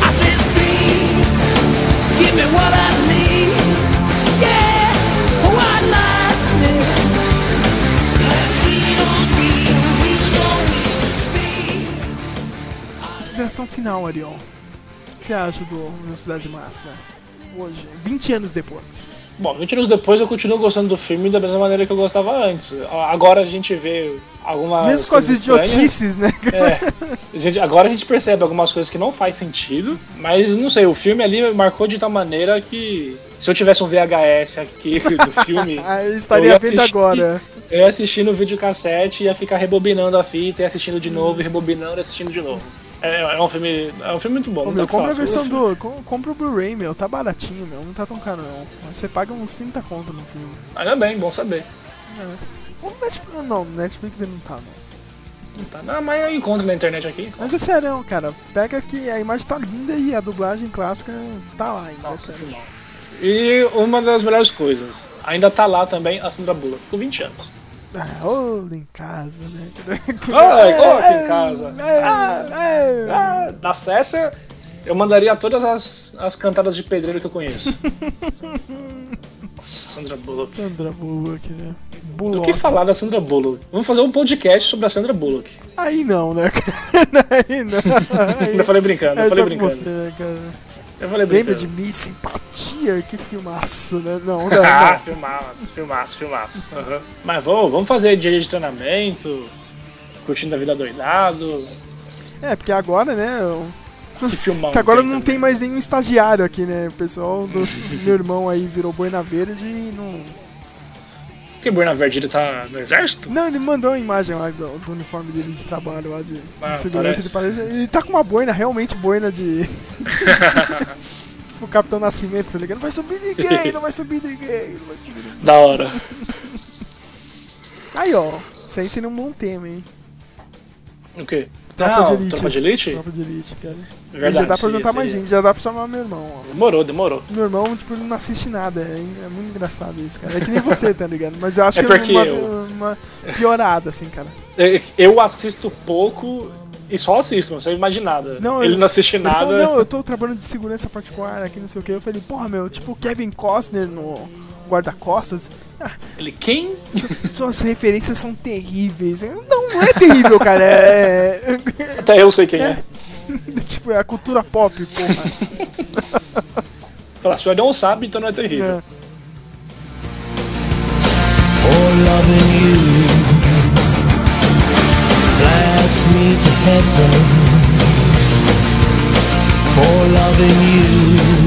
I give me what I need. Yeah. Like speed on speed, wheels on wheels, speed. Consideração final, Ariel. O que você acha do Velocidade Máxima? Hoje, 20 anos depois. Bom, 20 anos depois eu continuo gostando do filme da mesma maneira que eu gostava antes. Agora a gente vê algumas. Mesmo com as idiotices, né? É. A gente, agora a gente percebe algumas coisas que não faz sentido, mas não sei, o filme ali marcou de tal maneira que se eu tivesse um VHS aqui do filme. Ah, eu estaria ia vendo assistir- agora. Eu ia assistir no videocassete, ia ficar rebobinando a fita, e assistindo de novo, e rebobinando e assistindo de novo. É, é um filme. É um filme muito bom. Ô, meu, compra a versão do. com- Compra o Blu-ray, meu. Tá baratinho, meu. Não tá tão caro, não. Você paga uns 30 conto no filme. Ainda bem, bom saber. É. O Netflix, não, Netflix ele não tá, não. Não tá, não, mas eu encontro na internet aqui. Mas é sério, cara. Pega que a imagem tá linda e a dublagem clássica tá lá ainda. Nossa, cara. filmão. E uma das melhores coisas, ainda tá lá também a Sandra Bullock, com 20 anos. Ah, ô, em casa, né? Ai, coloca em casa. Ah. Ah, da César, eu mandaria todas as, as cantadas de pedreiro que eu conheço. Nossa, Sandra Bullock. Sandra Bullock, né? O Bullock. que falar da Sandra Bullock? Vamos fazer um podcast sobre a Sandra Bullock. Aí não, né? Aí não. Aí... Eu falei brincando, eu falei brincando. Você, né, cara? Eu falei Lembra brincando. de mim, Que filmaço, né? Não, não, ah, não. filmaço, filmaço, filmaço. Aham. Mas vamos, vamos fazer dia de treinamento, curtindo a vida doidado. É, porque agora, né? eu- Que filmão. Que agora não também. tem mais nenhum estagiário aqui, né? O pessoal do meu irmão aí virou boina verde e não. Por que Buena Verde ele tá no exército? Não, ele mandou uma imagem lá do, do uniforme dele de trabalho lá de, de Ah, segurança. parece. Ele, parece, ele tá com uma boina, realmente boina de. O Capitão Nascimento, tá ligado? Não vai subir ninguém, não vai subir ninguém, não vai subir ninguém. Da hora. Aí, ó. Isso aí seria um bom tema, hein? O quê? Tropa Não, de Elite. Tropa de Elite? Tropa de Elite, cara. É verdade, já dá pra juntar mais gente, já dá pra chamar meu irmão, ó. Demorou, demorou. Meu irmão, tipo, ele não assiste nada. É, é muito engraçado isso, cara. É que nem você, tá ligado? Mas eu acho É que é uma, eu- uma piorada, assim, cara. É, Eu assisto pouco e só assisto, não sei mais de nada. Não, ele eu- não assiste ele falou, nada. não, eu tô trabalhando de segurança particular aqui, não sei o que. Eu falei, porra, meu, tipo Kevin Costner no guarda-costas. Ah, Ele quem? su- suas referências são terríveis. Não, não é terrível, cara. É. Até eu sei quem é. tipo, é a cultura pop, porra. Fala, se o não sabe, então não é terrível. Loving you. Me to heaven. For loving you.